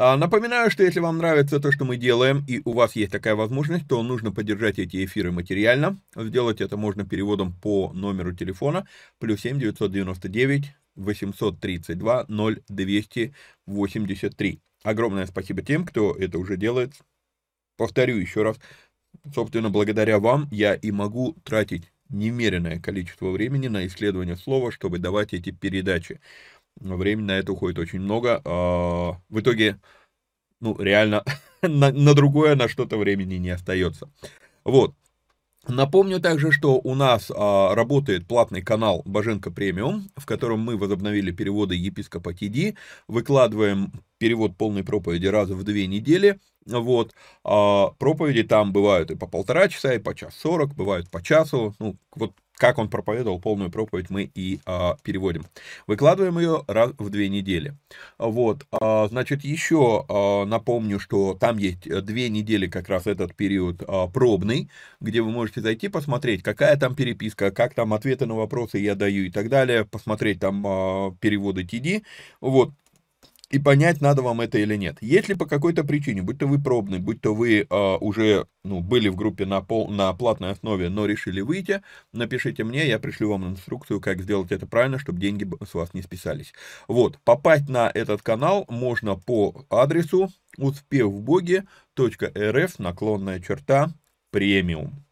А, напоминаю, что если вам нравится то, что мы делаем, и у вас есть такая возможность, то нужно поддержать эти эфиры материально. Сделать это можно переводом по номеру телефона плюс 7 999 832 0283. Огромное спасибо тем, кто это уже делает. Повторю еще раз. Собственно, благодаря вам я и могу тратить немеренное количество времени на исследование слова, чтобы давать эти передачи. Времени на это уходит очень много. А, в итоге, ну, реально, на, на другое, на что-то времени не остается. Вот. Напомню также, что у нас а, работает платный канал Боженко Премиум, в котором мы возобновили переводы епископа ТД, выкладываем перевод полной проповеди раза в две недели, вот, а, проповеди там бывают и по полтора часа, и по час сорок, бывают по часу, ну, вот как он проповедовал полную проповедь, мы и а, переводим. Выкладываем ее раз в две недели. Вот, а, значит, еще а, напомню, что там есть две недели как раз этот период а, пробный, где вы можете зайти посмотреть, какая там переписка, как там ответы на вопросы я даю и так далее, посмотреть там а, переводы TD. Вот, и понять, надо вам это или нет. Если по какой-то причине, будь то вы пробный, будь то вы э, уже ну, были в группе на, пол, на платной основе, но решили выйти, напишите мне, я пришлю вам инструкцию, как сделать это правильно, чтобы деньги с вас не списались. Вот, попасть на этот канал можно по адресу успевбоги.рф наклонная черта премиум.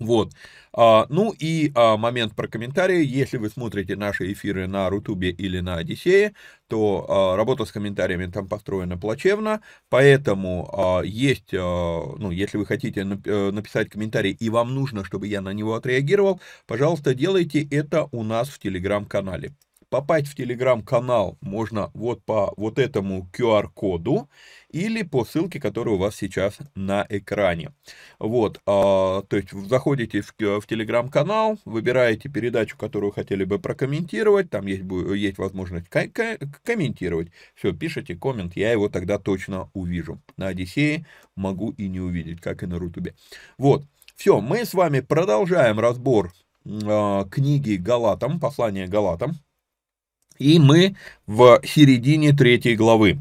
Вот. А, ну и а, момент про комментарии. Если вы смотрите наши эфиры на Рутубе или на Одиссее, то а, работа с комментариями там построена плачевно, поэтому а, есть, а, ну, если вы хотите нап- э, написать комментарий и вам нужно, чтобы я на него отреагировал, пожалуйста, делайте это у нас в Телеграм-канале. Попасть в Телеграм-канал можно вот по вот этому QR-коду или по ссылке, которая у вас сейчас на экране. Вот, а, то есть заходите в, в Телеграм-канал, выбираете передачу, которую хотели бы прокомментировать, там есть, есть возможность комментировать. Все, пишите коммент, я его тогда точно увижу. На Одиссее могу и не увидеть, как и на Рутубе. Вот, все, мы с вами продолжаем разбор э, книги Галатам, послания Галатам. И мы в середине третьей главы.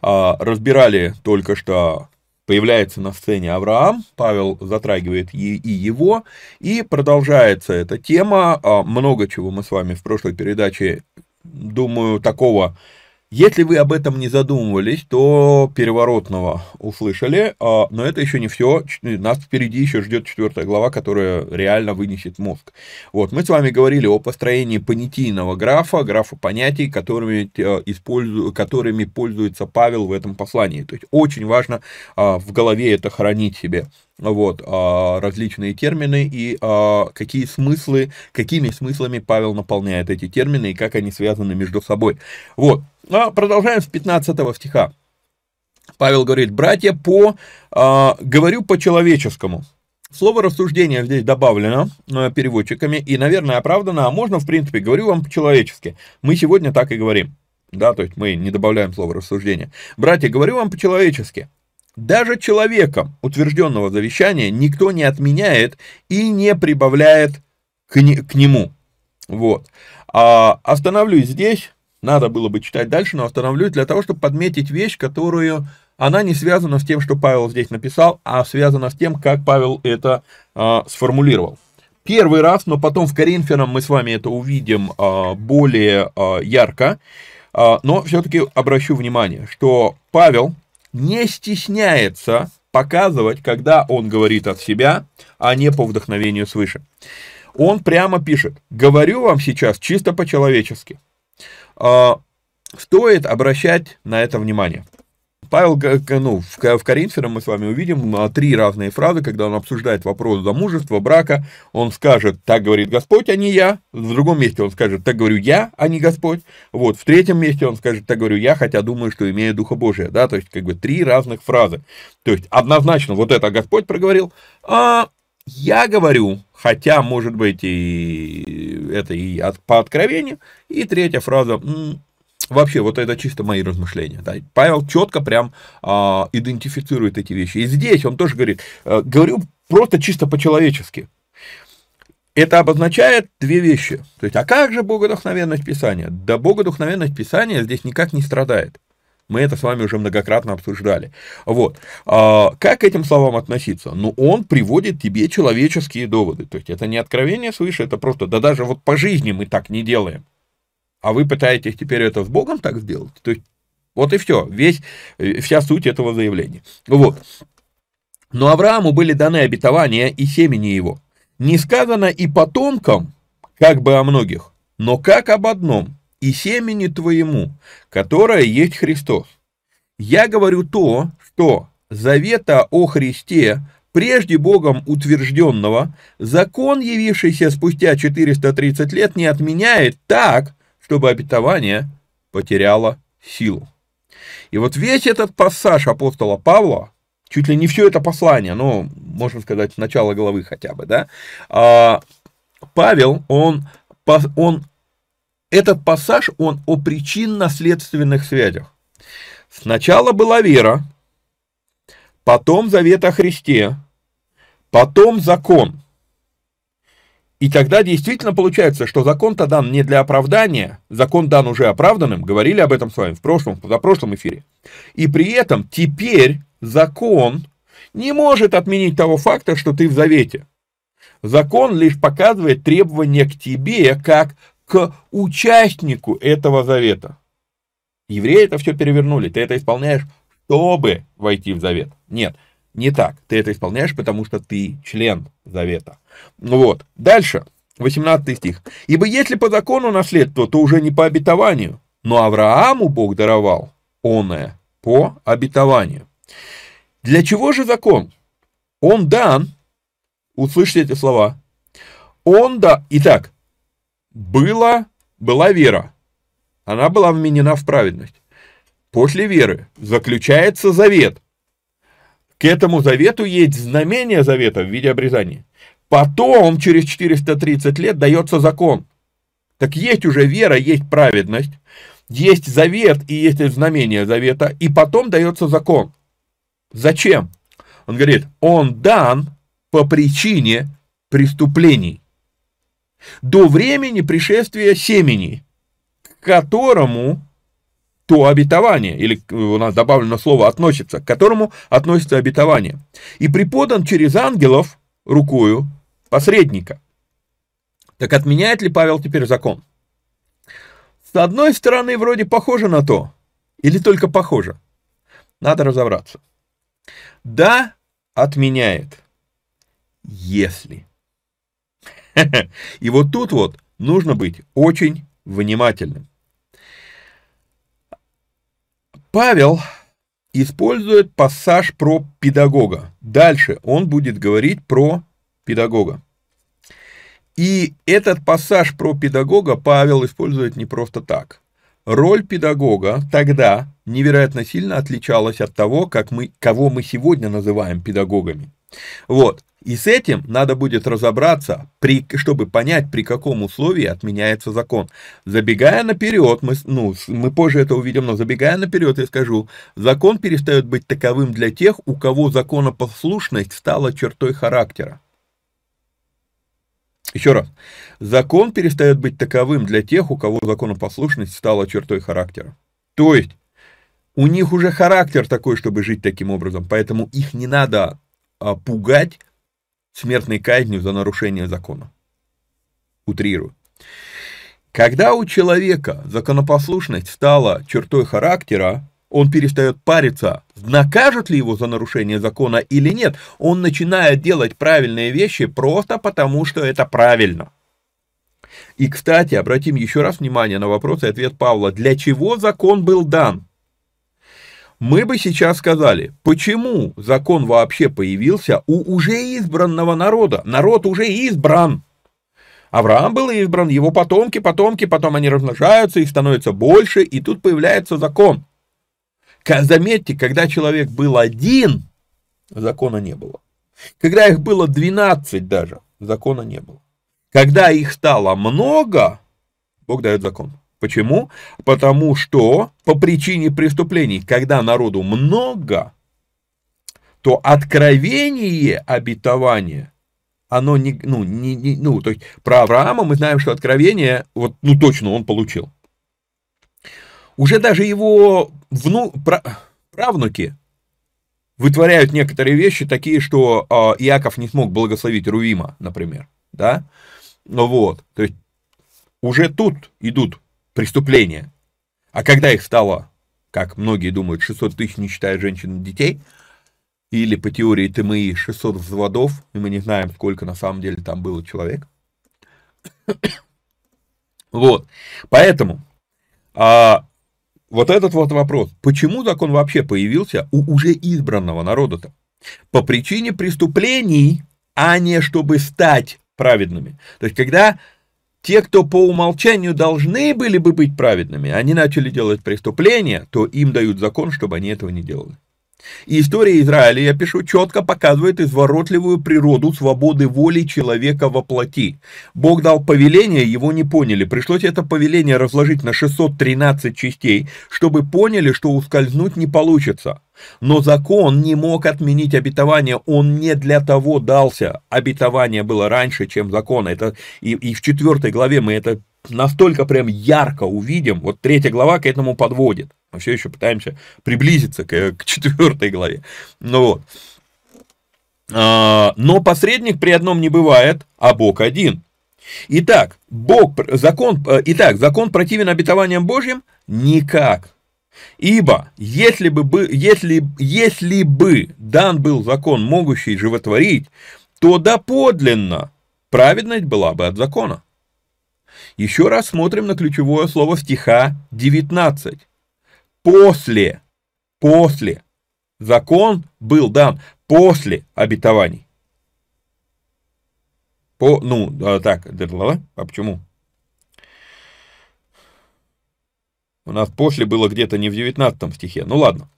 А, разбирали только что появляется на сцене Авраам, Павел затрагивает и его, и продолжается эта тема. А, много чего мы с вами в прошлой передаче, думаю, такого если вы об этом не задумывались, то переворотного услышали, а, но это еще не все. Нас впереди еще ждет четвертая глава, которая реально вынесет мозг. Вот, мы с вами говорили о построении понятийного графа, графа понятий, которыми, э, использу, которыми пользуется Павел в этом послании. То есть очень важно а, в голове это хранить себе вот, а, различные термины и какие смыслы, какими смыслами Павел наполняет эти термины и как они связаны между собой. Вот, а продолжаем с 15 стиха. Павел говорит, братья, по, э, говорю по-человеческому. Слово рассуждение здесь добавлено э, переводчиками и, наверное, оправдано, а можно, в принципе, говорю вам по-человечески. Мы сегодня так и говорим. Да, то есть мы не добавляем слово рассуждение. Братья, говорю вам по-человечески. Даже человеком утвержденного завещания никто не отменяет и не прибавляет к, не, к нему. Вот. А, остановлюсь здесь надо было бы читать дальше, но остановлюсь для того, чтобы подметить вещь, которую она не связана с тем, что Павел здесь написал, а связана с тем, как Павел это а, сформулировал. Первый раз, но потом в Коринфянам мы с вами это увидим а, более а, ярко, а, но все-таки обращу внимание, что Павел не стесняется показывать, когда он говорит от себя, а не по вдохновению свыше. Он прямо пишет, говорю вам сейчас чисто по-человечески. А, стоит обращать на это внимание. Павел, ну, в, в Коринфянам мы с вами увидим а, три разные фразы, когда он обсуждает вопрос замужества, брака, он скажет, так говорит Господь, а не я, в другом месте он скажет, так говорю я, а не Господь, вот, в третьем месте он скажет, так говорю я, хотя думаю, что имею Духа Божия, да, то есть, как бы, три разных фразы, то есть, однозначно, вот это Господь проговорил, а я говорю, хотя, может быть, и это и от, по откровению. И третья фраза, вообще, вот это чисто мои размышления. Да. Павел четко прям а, идентифицирует эти вещи. И здесь он тоже говорит, а, говорю просто чисто по-человечески. Это обозначает две вещи. То есть, а как же богодухновенность Писания? Да богодухновенность Писания здесь никак не страдает. Мы это с вами уже многократно обсуждали. Вот. А, как к этим словам относиться? Ну, он приводит тебе человеческие доводы. То есть, это не откровение свыше, это просто, да даже вот по жизни мы так не делаем. А вы пытаетесь теперь это с Богом так сделать? То есть, вот и все, весь, э, вся суть этого заявления. Вот. Но Аврааму были даны обетования и семени его. Не сказано и потомкам, как бы о многих, но как об одном – и семени твоему, которое есть Христос. Я говорю то, что завета о Христе, прежде Богом утвержденного, закон, явившийся спустя 430 лет, не отменяет так, чтобы обетование потеряло силу. И вот весь этот пассаж апостола Павла, чуть ли не все это послание, но, можно сказать, начало главы хотя бы, да, а, Павел, он, он этот пассаж, он о причинно-следственных связях. Сначала была вера, потом завет о Христе, потом закон. И тогда действительно получается, что закон-то дан не для оправдания, закон дан уже оправданным, говорили об этом с вами в прошлом, в прошлом эфире. И при этом теперь закон не может отменить того факта, что ты в завете. Закон лишь показывает требования к тебе как к участнику этого завета. Евреи это все перевернули. Ты это исполняешь, чтобы войти в завет. Нет. Не так. Ты это исполняешь, потому что ты член завета. Ну вот. Дальше. 18 стих. «Ибо если по закону наследство, то уже не по обетованию, но Аврааму Бог даровал оное по обетованию». Для чего же закон? Он дан, услышьте эти слова, он да, итак, была, была вера, она была вменена в праведность. После веры заключается завет. К этому завету есть знамение завета в виде обрезания. Потом, через 430 лет, дается закон. Так есть уже вера, есть праведность, есть завет и есть знамение завета, и потом дается закон. Зачем? Он говорит, он дан по причине преступлений. До времени пришествия семени, к которому то обетование, или у нас добавлено слово относится, к которому относится обетование. И преподан через ангелов рукою посредника. Так отменяет ли Павел теперь закон? С одной стороны, вроде похоже на то, или только похоже. Надо разобраться. Да, отменяет, если. И вот тут вот нужно быть очень внимательным. Павел использует пассаж про педагога. Дальше он будет говорить про педагога. И этот пассаж про педагога Павел использует не просто так. Роль педагога тогда невероятно сильно отличалась от того, как мы, кого мы сегодня называем педагогами. Вот. И с этим надо будет разобраться, при, чтобы понять, при каком условии отменяется закон. Забегая наперед, мы, ну, мы позже это увидим, но забегая наперед, я скажу, закон перестает быть таковым для тех, у кого законопослушность стала чертой характера. Еще раз. Закон перестает быть таковым для тех, у кого законопослушность стала чертой характера. То есть, у них уже характер такой, чтобы жить таким образом, поэтому их не надо а, пугать смертной казнью за нарушение закона. Утрирую. Когда у человека законопослушность стала чертой характера, он перестает париться, накажут ли его за нарушение закона или нет. Он начинает делать правильные вещи просто потому, что это правильно. И, кстати, обратим еще раз внимание на вопрос и ответ Павла. Для чего закон был дан? Мы бы сейчас сказали, почему закон вообще появился у уже избранного народа? Народ уже избран. Авраам был избран, его потомки, потомки, потом они размножаются, их становится больше, и тут появляется закон. Заметьте, когда человек был один, закона не было. Когда их было 12 даже, закона не было. Когда их стало много, Бог дает закон. Почему? Потому что по причине преступлений, когда народу много, то откровение обетования, оно не, ну, не, не, ну, то есть про Авраама мы знаем, что откровение, вот, ну, точно он получил. Уже даже его вну, правнуки вытворяют некоторые вещи такие, что э, Иаков не смог благословить Руима, например, да, ну вот, то есть уже тут идут преступления. А когда их стало, как многие думают, 600 тысяч, не считая женщин и детей, или по теории ТМИ 600 взводов, и мы не знаем, сколько на самом деле там было человек. Вот, поэтому а, вот этот вот вопрос, почему закон вообще появился у уже избранного народа-то? По причине преступлений, а не чтобы стать праведными. То есть, когда те, кто по умолчанию должны были бы быть праведными, они начали делать преступления, то им дают закон, чтобы они этого не делали. И история Израиля, я пишу, четко показывает изворотливую природу свободы воли человека во плоти. Бог дал повеление, его не поняли. Пришлось это повеление разложить на 613 частей, чтобы поняли, что ускользнуть не получится. Но закон не мог отменить обетование, он не для того дался. Обетование было раньше, чем закон. Это, и, и в четвертой главе мы это настолько прям ярко увидим. Вот третья глава к этому подводит. Мы все еще пытаемся приблизиться к, к четвертой главе. Ну вот. А, но посредник при одном не бывает, а Бог один. Итак, Бог, закон, итак, закон противен обетованиям Божьим? Никак. Ибо, если бы, если, если бы дан был закон, могущий животворить, то доподлинно праведность была бы от закона. Еще раз смотрим на ключевое слово стиха 19. После, после. Закон был дан после обетований. По, ну, так, а почему? У нас после было где-то не в 19 стихе. Ну ладно,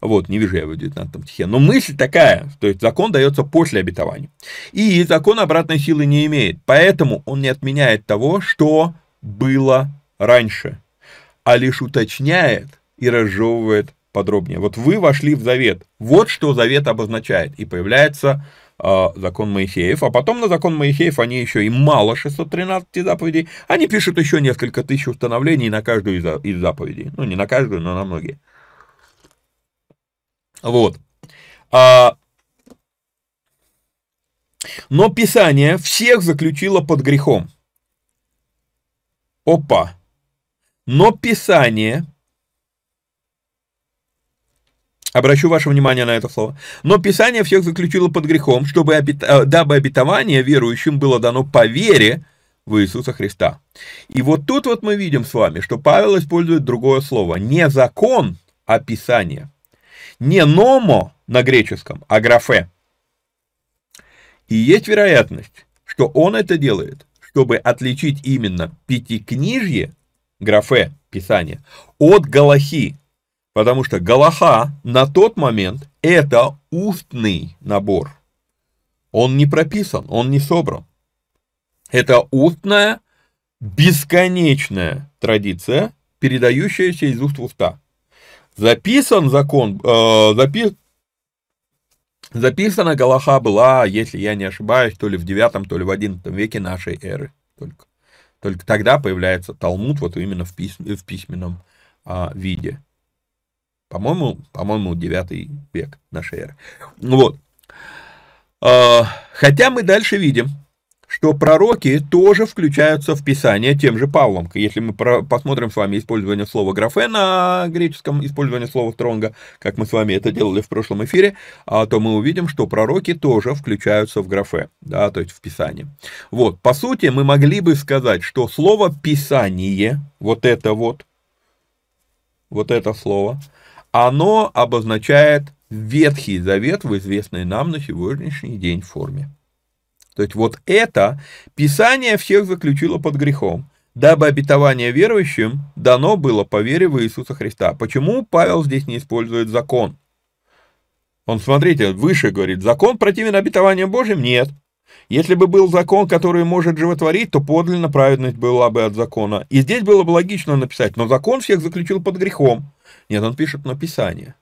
вот, не вижу я его в 19 стихе. Но мысль такая, то есть закон дается после обетования. И закон обратной силы не имеет. Поэтому он не отменяет того, что было раньше, а лишь уточняет и разжевывает подробнее. Вот вы вошли в завет. Вот что завет обозначает. И появляется закон Моисеев, а потом на закон Моисеев они еще и мало 613 заповедей, они пишут еще несколько тысяч установлений на каждую из, из заповедей. Ну, не на каждую, но на многие. Вот. А, но Писание всех заключило под грехом. Опа. Но Писание Обращу ваше внимание на это слово. Но Писание всех заключило под грехом, чтобы обет... Э, дабы обетование верующим было дано по вере в Иисуса Христа. И вот тут вот мы видим с вами, что Павел использует другое слово. Не закон, а Писание. Не номо на греческом, а графе. И есть вероятность, что он это делает, чтобы отличить именно пятикнижье, графе, Писание, от Галахи, Потому что Галаха на тот момент это устный набор. Он не прописан, он не собран. Это устная, бесконечная традиция, передающаяся из уст в уста. Записан закон, э, запи, записана Галаха была, если я не ошибаюсь, то ли в 9, то ли в 11 веке нашей эры. Только, только тогда появляется Талмуд вот именно в, письм, в письменном а, виде. По-моему, по-моему, 9 век нашей эры. Вот. А, хотя мы дальше видим, что пророки тоже включаются в Писание тем же Павлом. Если мы посмотрим с вами использование слова графе на греческом, использование слова стронга, как мы с вами это делали в прошлом эфире, а, то мы увидим, что пророки тоже включаются в графе, да, то есть в Писание. Вот, по сути, мы могли бы сказать, что слово «писание», вот это вот, вот это слово – оно обозначает Ветхий Завет в известной нам на сегодняшний день форме. То есть вот это Писание всех заключило под грехом, дабы обетование верующим дано было по вере в Иисуса Христа. Почему Павел здесь не использует закон? Он, смотрите, выше говорит, закон противен обетованиям Божьим? Нет. Если бы был закон, который может животворить, то подлинно праведность была бы от закона. И здесь было бы логично написать, но закон всех заключил под грехом. Нет, он пишет на Писание.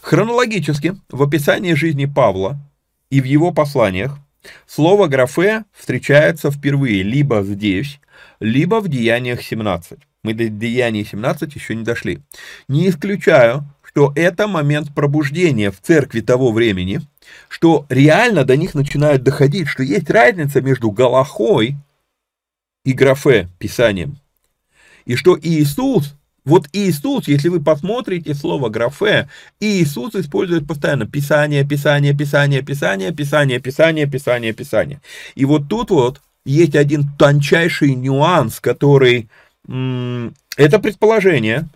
Хронологически в описании жизни Павла и в его посланиях слово «графе» встречается впервые либо здесь, либо в Деяниях 17. Мы до Деяний 17 еще не дошли. Не исключаю, что это момент пробуждения в церкви того времени, что реально до них начинает доходить, что есть разница между Галахой и графе, писанием, и что Иисус вот Иисус, если вы посмотрите слово графе, Иисус использует постоянно Писание, Писание, Писание, Писание, Писание, Писание, Писание, Писание. И вот тут вот есть один тончайший нюанс, который... Это предположение,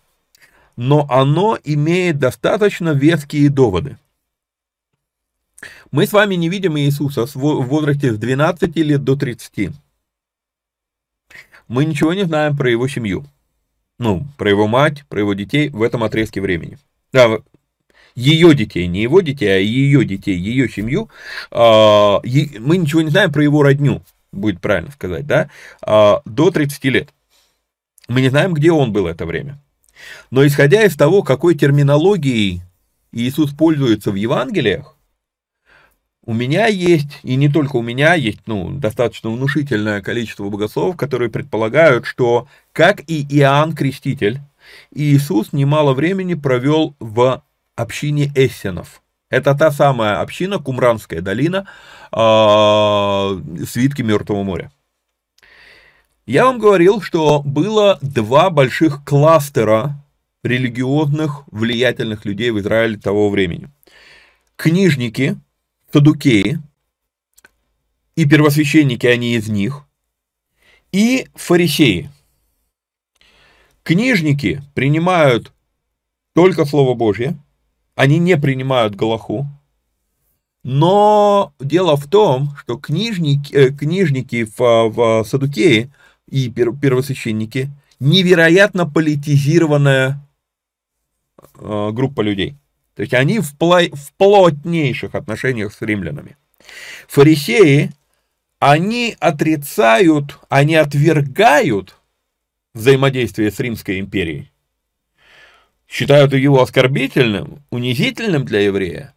но оно имеет достаточно веские доводы. Мы с вами не видим Иисуса в возрасте с 12 лет до 30. Мы ничего не знаем про его семью ну, про его мать, про его детей в этом отрезке времени. Да, ее детей, не его детей, а ее детей, ее семью. А, мы ничего не знаем про его родню, будет правильно сказать, да, а, до 30 лет. Мы не знаем, где он был это время. Но исходя из того, какой терминологией Иисус пользуется в Евангелиях, у меня есть, и не только у меня, есть ну, достаточно внушительное количество богословов, которые предполагают, что, как и Иоанн Креститель, Иисус немало времени провел в общине эссенов. Это та самая община, Кумранская долина, э, свитки Мертвого моря. Я вам говорил, что было два больших кластера религиозных влиятельных людей в Израиле того времени. Книжники, садукеи, и первосвященники, они из них, и фарисеи. Книжники принимают только Слово Божье, они не принимают Галаху, но дело в том, что книжники, э, книжники в, в Садукее и первосвященники невероятно политизированная э, группа людей. То есть они в, пло, в плотнейших отношениях с римлянами. Фарисеи, они отрицают, они отвергают взаимодействие с Римской империей. Считают его оскорбительным, унизительным для еврея.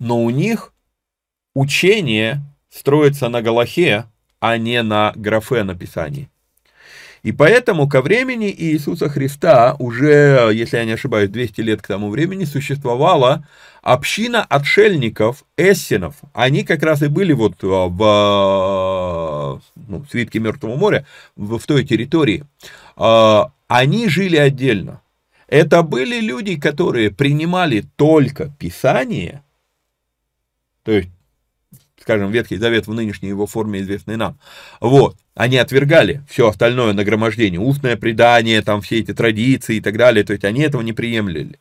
Но у них учение строится на Галахе, а не на графе написании. И поэтому ко времени Иисуса Христа, уже, если я не ошибаюсь, 200 лет к тому времени, существовала община отшельников, эссенов. Они как раз и были вот а, в ну, свитке Мертвого моря, в, в той территории. А, они жили отдельно. Это были люди, которые принимали только Писание, то есть скажем, Ветхий Завет в нынешней его форме, известный нам. Вот, они отвергали все остальное нагромождение, устное предание, там все эти традиции и так далее, то есть они этого не приемлили.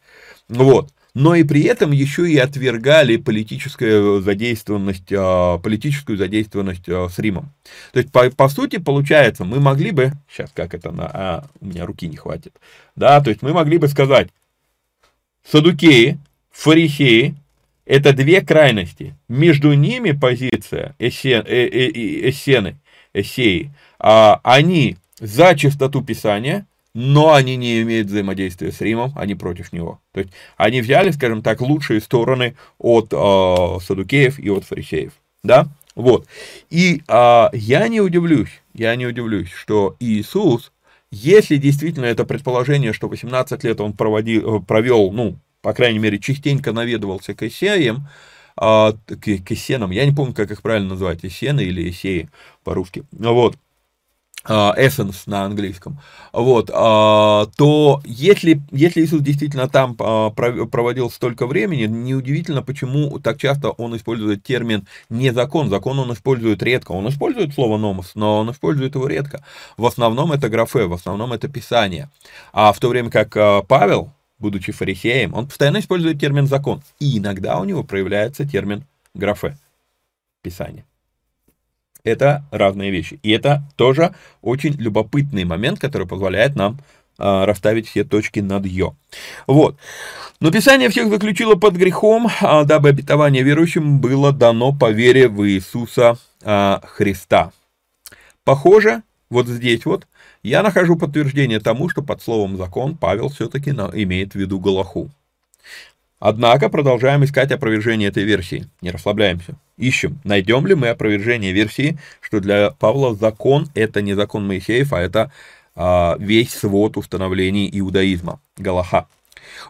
Вот. Но и при этом еще и отвергали политическую задействованность, а, политическую задействованность а, с Римом. То есть, по, по сути, получается, мы могли бы, сейчас как это, на, а, у меня руки не хватит, да, то есть мы могли бы сказать, садукеи, фарисеи, это две крайности. Между ними позиция эссен, э, э, эссены, эссеи. А, они за чистоту Писания, но они не имеют взаимодействия с Римом, они против него. То есть они взяли, скажем так, лучшие стороны от э, садукеев и от фарисеев. Да? Вот. И э, я не удивлюсь, я не удивлюсь, что Иисус, если действительно это предположение, что 18 лет он проводил, э, провел, ну, по крайней мере, частенько наведывался к Исеям, а, к, к Эссенам, я не помню, как их правильно назвать, Эссены или Эсеи по-русски, вот, Essence на английском, вот, а, то если, если Иисус действительно там а, проводил столько времени, неудивительно, почему так часто он использует термин «не закон». Закон он использует редко. Он использует слово «номос», но он использует его редко. В основном это графе, в основном это писание. А в то время как Павел, будучи фарисеем, он постоянно использует термин «закон». И иногда у него проявляется термин «графе» – писание. Это разные вещи. И это тоже очень любопытный момент, который позволяет нам э, расставить все точки над «ё». Вот. Но Писание всех заключило под грехом, а, дабы обетование верующим было дано по вере в Иисуса э, Христа. Похоже, вот здесь вот я нахожу подтверждение тому, что под словом «закон» Павел все-таки имеет в виду Галаху. Однако продолжаем искать опровержение этой версии. Не расслабляемся. Ищем, найдем ли мы опровержение версии, что для Павла закон – это не закон Моисеев, а это а, весь свод установлений иудаизма, Галаха.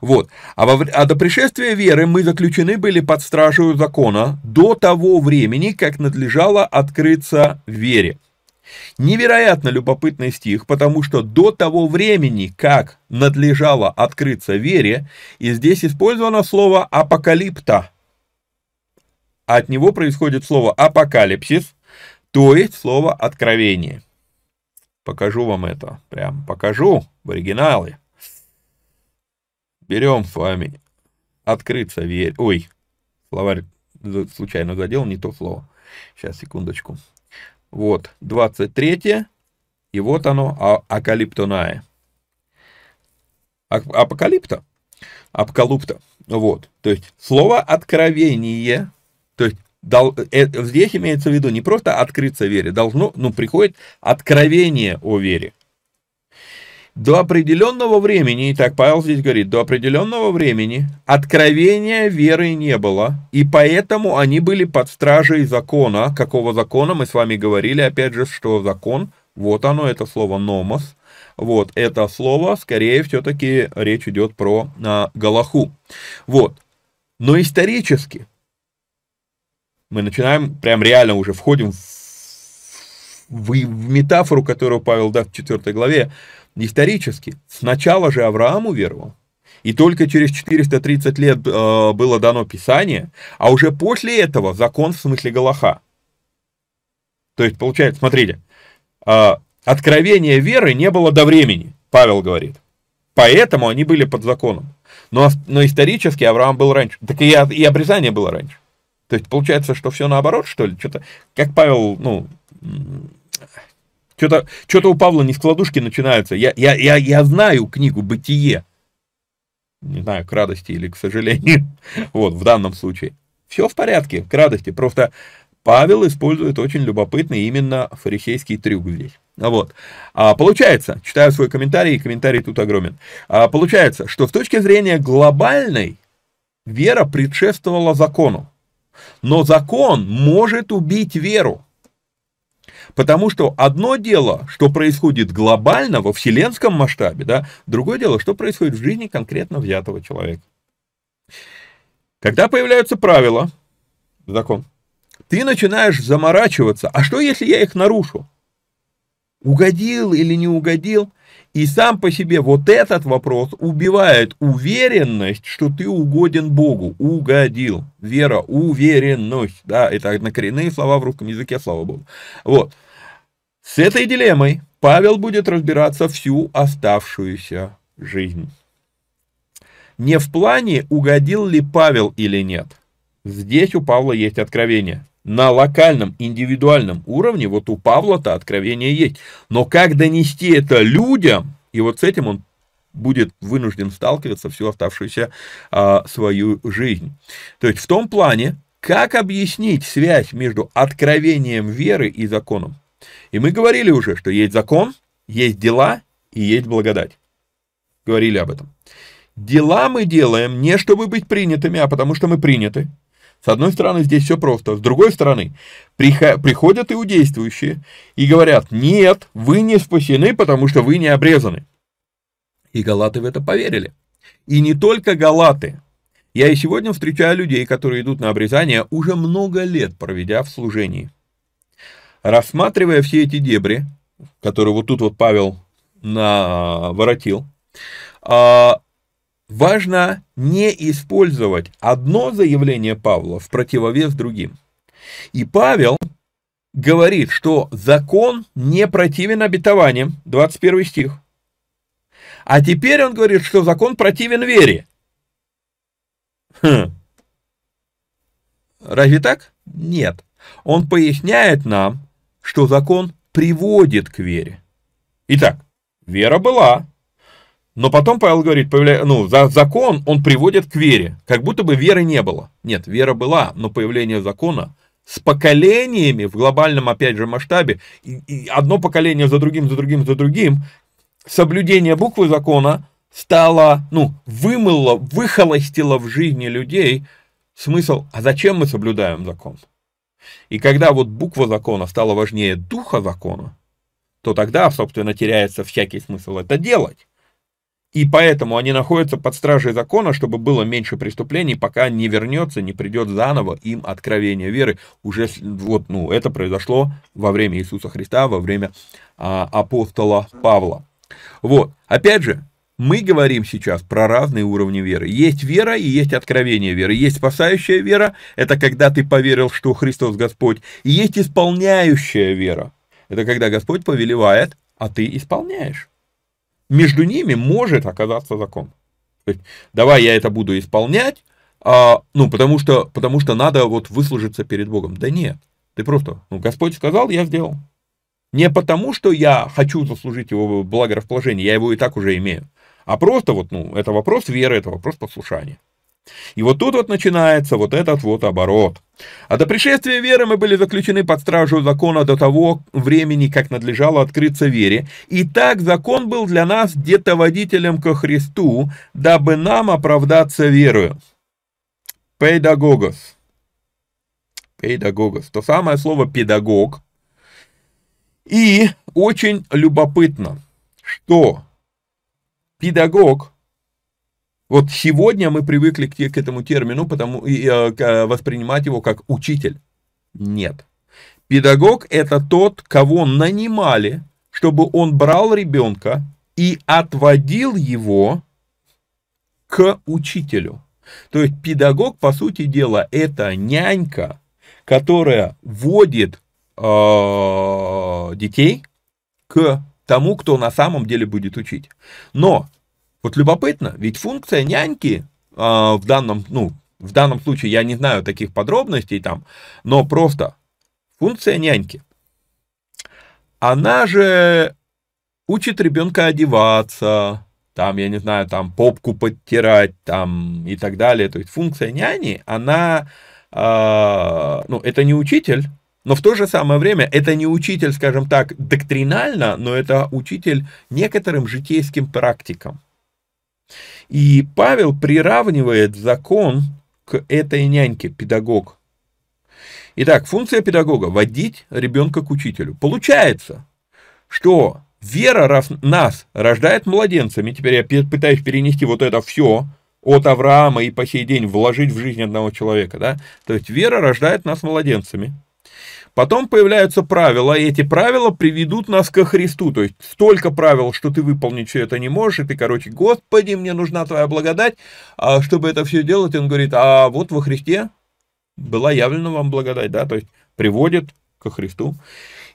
Вот. А, во, а до пришествия веры мы заключены были под стражу закона до того времени, как надлежало открыться вере. Невероятно любопытный стих, потому что до того времени, как надлежало открыться вере, и здесь использовано слово «апокалипта». От него происходит слово «апокалипсис», то есть слово «откровение». Покажу вам это, прям покажу в оригинале. Берем с вами «открыться вере». Ой, словарь случайно задел, не то слово. Сейчас, секундочку. Вот, 23 и вот оно, а, акалиптоная. Апокалипта. Апокалупта. Вот. То есть слово откровение, то есть дал, э, здесь имеется в виду не просто открыться вере, должно, ну, приходит откровение о вере. До определенного времени, и так Павел здесь говорит, до определенного времени откровения веры не было, и поэтому они были под стражей закона. Какого закона? Мы с вами говорили, опять же, что закон, вот оно, это слово «номос», вот, это слово, скорее, все-таки речь идет про а, Галаху. Вот. Но исторически мы начинаем, прям реально уже входим в в, в метафору, которую Павел даст в 4 главе, исторически, сначала же Авраам уверовал, и только через 430 лет э, было дано Писание, а уже после этого закон в смысле Галаха. То есть, получается, смотрите, э, откровения веры не было до времени, Павел говорит. Поэтому они были под законом. Но, но исторически Авраам был раньше. Так и, и обрезание было раньше. То есть получается, что все наоборот, что ли? Что-то, как Павел, ну, что-то, что-то у Павла не складушки начинаются. Я, я, я, я знаю книгу «Бытие». Не знаю, к радости или к сожалению. Вот, в данном случае. Все в порядке, к радости. Просто Павел использует очень любопытный именно фарисейский трюк здесь. Вот. А, получается, читаю свой комментарий, и комментарий тут огромен. А, получается, что с точки зрения глобальной, вера предшествовала закону. Но закон может убить веру. Потому что одно дело, что происходит глобально, во вселенском масштабе, да, другое дело, что происходит в жизни конкретно взятого человека. Когда появляются правила, закон, ты начинаешь заморачиваться, а что если я их нарушу? Угодил или не угодил? И сам по себе вот этот вопрос убивает уверенность, что ты угоден Богу. Угодил. Вера, уверенность. Да, это однокоренные слова в русском языке, слава Богу. Вот. С этой дилеммой Павел будет разбираться всю оставшуюся жизнь. Не в плане, угодил ли Павел или нет. Здесь у Павла есть откровение на локальном, индивидуальном уровне, вот у Павла-то откровение есть. Но как донести это людям, и вот с этим он будет вынужден сталкиваться всю оставшуюся а, свою жизнь. То есть в том плане, как объяснить связь между откровением веры и законом. И мы говорили уже, что есть закон, есть дела и есть благодать. Говорили об этом. Дела мы делаем не чтобы быть принятыми, а потому что мы приняты. С одной стороны, здесь все просто. С другой стороны, приходят иудействующие и говорят, нет, вы не спасены, потому что вы не обрезаны. И галаты в это поверили. И не только галаты. Я и сегодня встречаю людей, которые идут на обрезание, уже много лет проведя в служении. Рассматривая все эти дебри, которые вот тут вот Павел наворотил, а, важно не использовать одно заявление Павла в противовес другим. И Павел говорит, что закон не противен обетованиям, 21 стих. А теперь он говорит, что закон противен вере. Хм. Разве так? Нет. Он поясняет нам, что закон приводит к вере. Итак, вера была, но потом Павел говорит, появля... ну, за закон он приводит к вере, как будто бы веры не было. Нет, вера была, но появление закона с поколениями в глобальном, опять же, масштабе, и, и одно поколение за другим, за другим, за другим, соблюдение буквы закона стало, ну, вымыло, выхолостило в жизни людей смысл, а зачем мы соблюдаем закон? И когда вот буква закона стала важнее духа закона, то тогда, собственно, теряется всякий смысл это делать. И поэтому они находятся под стражей закона, чтобы было меньше преступлений, пока не вернется, не придет заново им откровение веры. Уже вот, ну, это произошло во время Иисуса Христа, во время а, апостола Павла. Вот, опять же, мы говорим сейчас про разные уровни веры. Есть вера и есть откровение веры. Есть спасающая вера, это когда ты поверил, что Христос Господь. И есть исполняющая вера. Это когда Господь повелевает, а ты исполняешь между ними может оказаться закон. То есть, давай я это буду исполнять, а, ну, потому что, потому что надо вот выслужиться перед Богом. Да нет, ты просто, ну, Господь сказал, я сделал. Не потому, что я хочу заслужить его благорасположение, я его и так уже имею, а просто вот, ну, это вопрос веры, это вопрос послушания. И вот тут вот начинается вот этот вот оборот. А до пришествия веры мы были заключены под стражу закона до того времени, как надлежало открыться вере. И так закон был для нас где-то водителем ко Христу, дабы нам оправдаться верою. Педагогос. Педагогос. То самое слово педагог. И очень любопытно, что педагог вот сегодня мы привыкли к, к этому термину, потому и э, воспринимать его как учитель. Нет. Педагог – это тот, кого нанимали, чтобы он брал ребенка и отводил его к учителю. То есть педагог, по сути дела, это нянька, которая вводит э, детей к тому, кто на самом деле будет учить. Но вот любопытно, ведь функция няньки э, в данном, ну, в данном случае я не знаю таких подробностей там, но просто функция няньки. Она же учит ребенка одеваться, там, я не знаю, там попку подтирать, там и так далее. То есть функция няни, она, э, ну, это не учитель, но в то же самое время это не учитель, скажем так, доктринально, но это учитель некоторым житейским практикам. И Павел приравнивает закон к этой няньке, педагог. Итак, функция педагога – водить ребенка к учителю. Получается, что вера нас рождает младенцами. Теперь я пытаюсь перенести вот это все от Авраама и по сей день вложить в жизнь одного человека. Да? То есть вера рождает нас младенцами. Потом появляются правила, и эти правила приведут нас ко Христу. То есть столько правил, что ты выполнить все это не можешь, и ты, короче, Господи, мне нужна твоя благодать, а чтобы это все делать, он говорит, а вот во Христе была явлена вам благодать, да, то есть приводит ко Христу.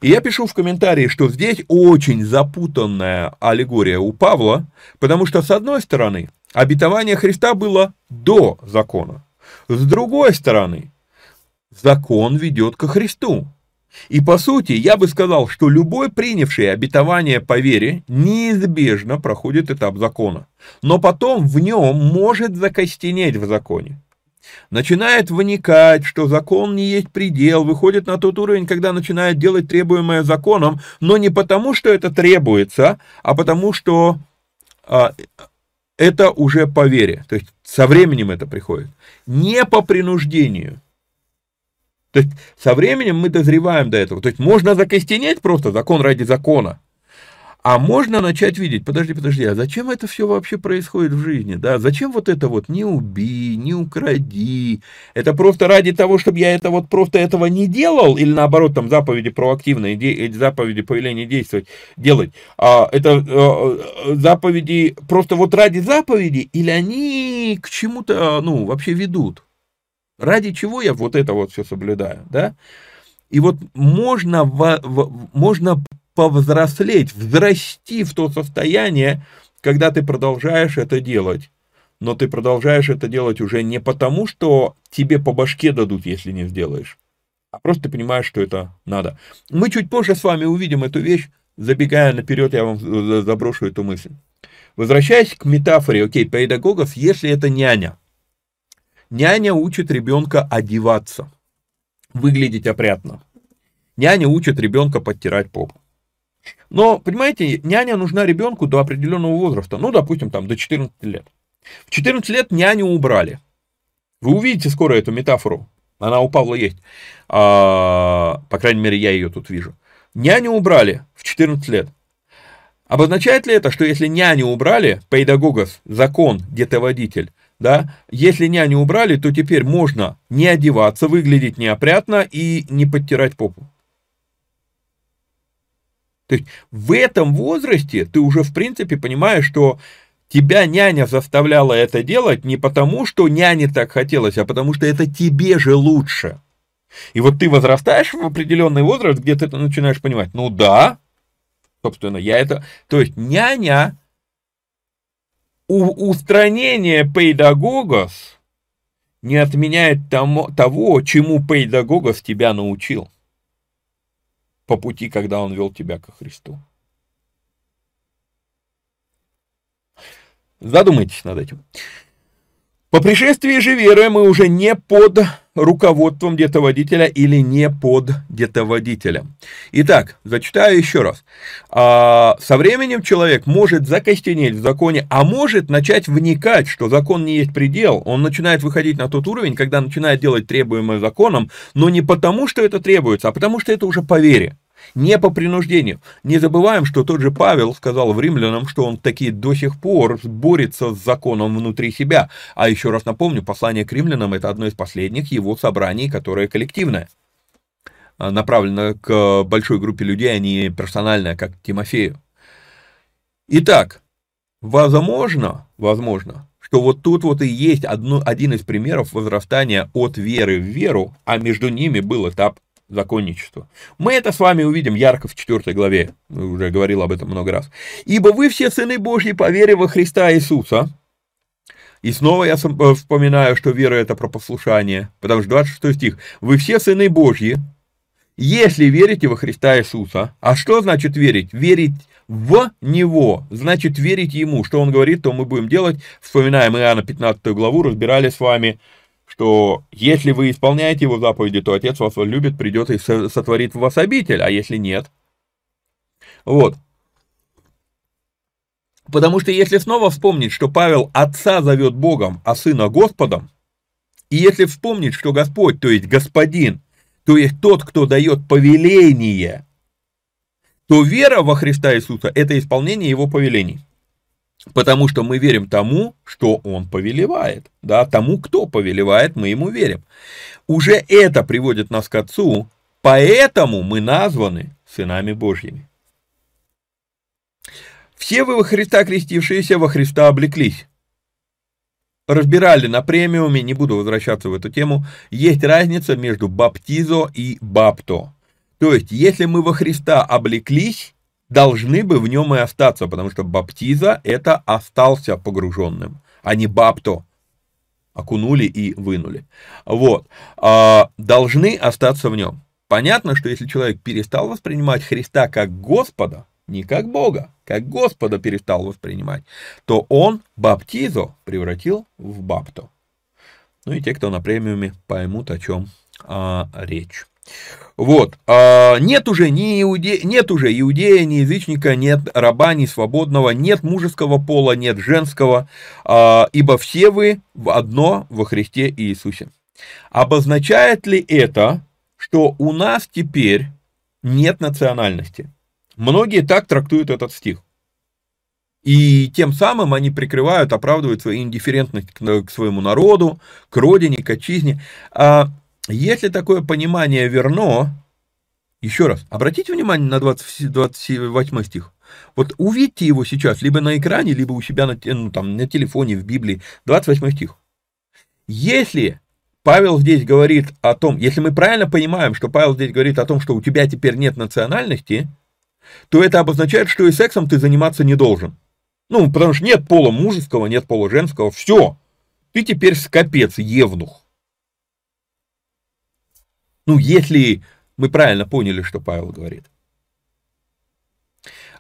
И я пишу в комментарии, что здесь очень запутанная аллегория у Павла, потому что, с одной стороны, обетование Христа было до закона, с другой стороны, закон ведет ко Христу. И по сути, я бы сказал, что любой принявший обетование по вере неизбежно проходит этап закона, но потом в нем может закостенеть в законе. Начинает вникать, что закон не есть предел, выходит на тот уровень, когда начинает делать требуемое законом, но не потому, что это требуется, а потому, что а, это уже по вере. То есть со временем это приходит. Не по принуждению. То есть со временем мы дозреваем до этого. То есть можно закостенеть просто закон ради закона. А можно начать видеть, подожди, подожди, а зачем это все вообще происходит в жизни, да? Зачем вот это вот не убей, не укради? Это просто ради того, чтобы я это вот просто этого не делал, или наоборот, там заповеди проактивные, де, заповеди повеления действовать, делать. А это а, заповеди просто вот ради заповеди, или они к чему-то, ну, вообще ведут? Ради чего я вот это вот все соблюдаю, да? И вот можно, в, в, можно повзрослеть, взрасти в то состояние, когда ты продолжаешь это делать. Но ты продолжаешь это делать уже не потому, что тебе по башке дадут, если не сделаешь, а просто ты понимаешь, что это надо. Мы чуть позже с вами увидим эту вещь, забегая наперед, я вам заброшу эту мысль. Возвращаясь к метафоре, окей, педагогов, если это няня – Няня учит ребенка одеваться, выглядеть опрятно. Няня учит ребенка подтирать попу. Но, понимаете, няня нужна ребенку до определенного возраста, ну, допустим, там, до 14 лет. В 14 лет няню убрали. Вы увидите скоро эту метафору. Она у Павла есть. А, по крайней мере, я ее тут вижу. Няню убрали в 14 лет. Обозначает ли это, что если няню убрали, педагогос, закон, детоводитель, да, если няню убрали, то теперь можно не одеваться, выглядеть неопрятно и не подтирать попу. То есть в этом возрасте ты уже в принципе понимаешь, что тебя няня заставляла это делать не потому, что няне так хотелось, а потому что это тебе же лучше. И вот ты возрастаешь в определенный возраст, где ты начинаешь понимать, ну да, собственно, я это... То есть няня у, устранение педагогов не отменяет тому, того, чему педагогов тебя научил по пути, когда он вел тебя ко Христу. Задумайтесь над этим. По пришествии же веры мы уже не под руководством детоводителя или не под детоводителем. Итак, зачитаю еще раз. А, со временем человек может закостенеть в законе, а может начать вникать, что закон не есть предел. Он начинает выходить на тот уровень, когда начинает делать требуемое законом, но не потому, что это требуется, а потому, что это уже по вере не по принуждению. Не забываем, что тот же Павел сказал в римлянам, что он таки до сих пор борется с законом внутри себя. А еще раз напомню, послание к римлянам это одно из последних его собраний, которое коллективное. направлена к большой группе людей, а не персональная, как Тимофею. Итак, возможно, возможно, что вот тут вот и есть одно, один из примеров возрастания от веры в веру, а между ними был этап законничества. Мы это с вами увидим ярко в 4 главе, уже говорил об этом много раз. «Ибо вы все сыны Божьи по во Христа Иисуса». И снова я э, вспоминаю, что вера это про послушание, потому что 26 стих. «Вы все сыны Божьи, если верите во Христа Иисуса». А что значит верить? Верить в Него, значит верить Ему. Что Он говорит, то мы будем делать. Вспоминаем Иоанна 15 главу, разбирали с вами что если вы исполняете его заповеди, то Отец вас любит, придет и сотворит в вас обитель, а если нет? Вот. Потому что если снова вспомнить, что Павел Отца зовет Богом, а Сына Господом, и если вспомнить, что Господь, то есть Господин, то есть тот, кто дает повеление, то вера во Христа Иисуса – это исполнение Его повелений. Потому что мы верим тому, что он повелевает. Да, тому, кто повелевает, мы ему верим. Уже это приводит нас к Отцу, поэтому мы названы сынами Божьими. Все вы во Христа крестившиеся во Христа облеклись. Разбирали на премиуме, не буду возвращаться в эту тему, есть разница между баптизо и бапто. То есть, если мы во Христа облеклись, должны бы в нем и остаться, потому что баптиза – это остался погруженным, а не бапто, окунули и вынули. Вот, а, должны остаться в нем. Понятно, что если человек перестал воспринимать Христа как Господа, не как Бога, как Господа перестал воспринимать, то он баптизо превратил в бапто. Ну и те, кто на премиуме, поймут, о чем а, речь. Вот, а, нет уже ни иуде... нет уже иудея, ни язычника, нет раба, ни свободного, нет мужеского пола, нет женского, а, ибо все вы в одно во Христе Иисусе. Обозначает ли это, что у нас теперь нет национальности? Многие так трактуют этот стих. И тем самым они прикрывают, оправдывают свою индифферентность к своему народу, к родине, к отчизне. А если такое понимание верно, еще раз, обратите внимание на 20, 28 стих. Вот увидьте его сейчас, либо на экране, либо у себя на, ну, там, на телефоне, в Библии. 28 стих. Если Павел здесь говорит о том, если мы правильно понимаем, что Павел здесь говорит о том, что у тебя теперь нет национальности, то это обозначает, что и сексом ты заниматься не должен. Ну, потому что нет пола мужеского, нет пола женского, все. Ты теперь скопец, евнух. Ну, если мы правильно поняли, что Павел говорит.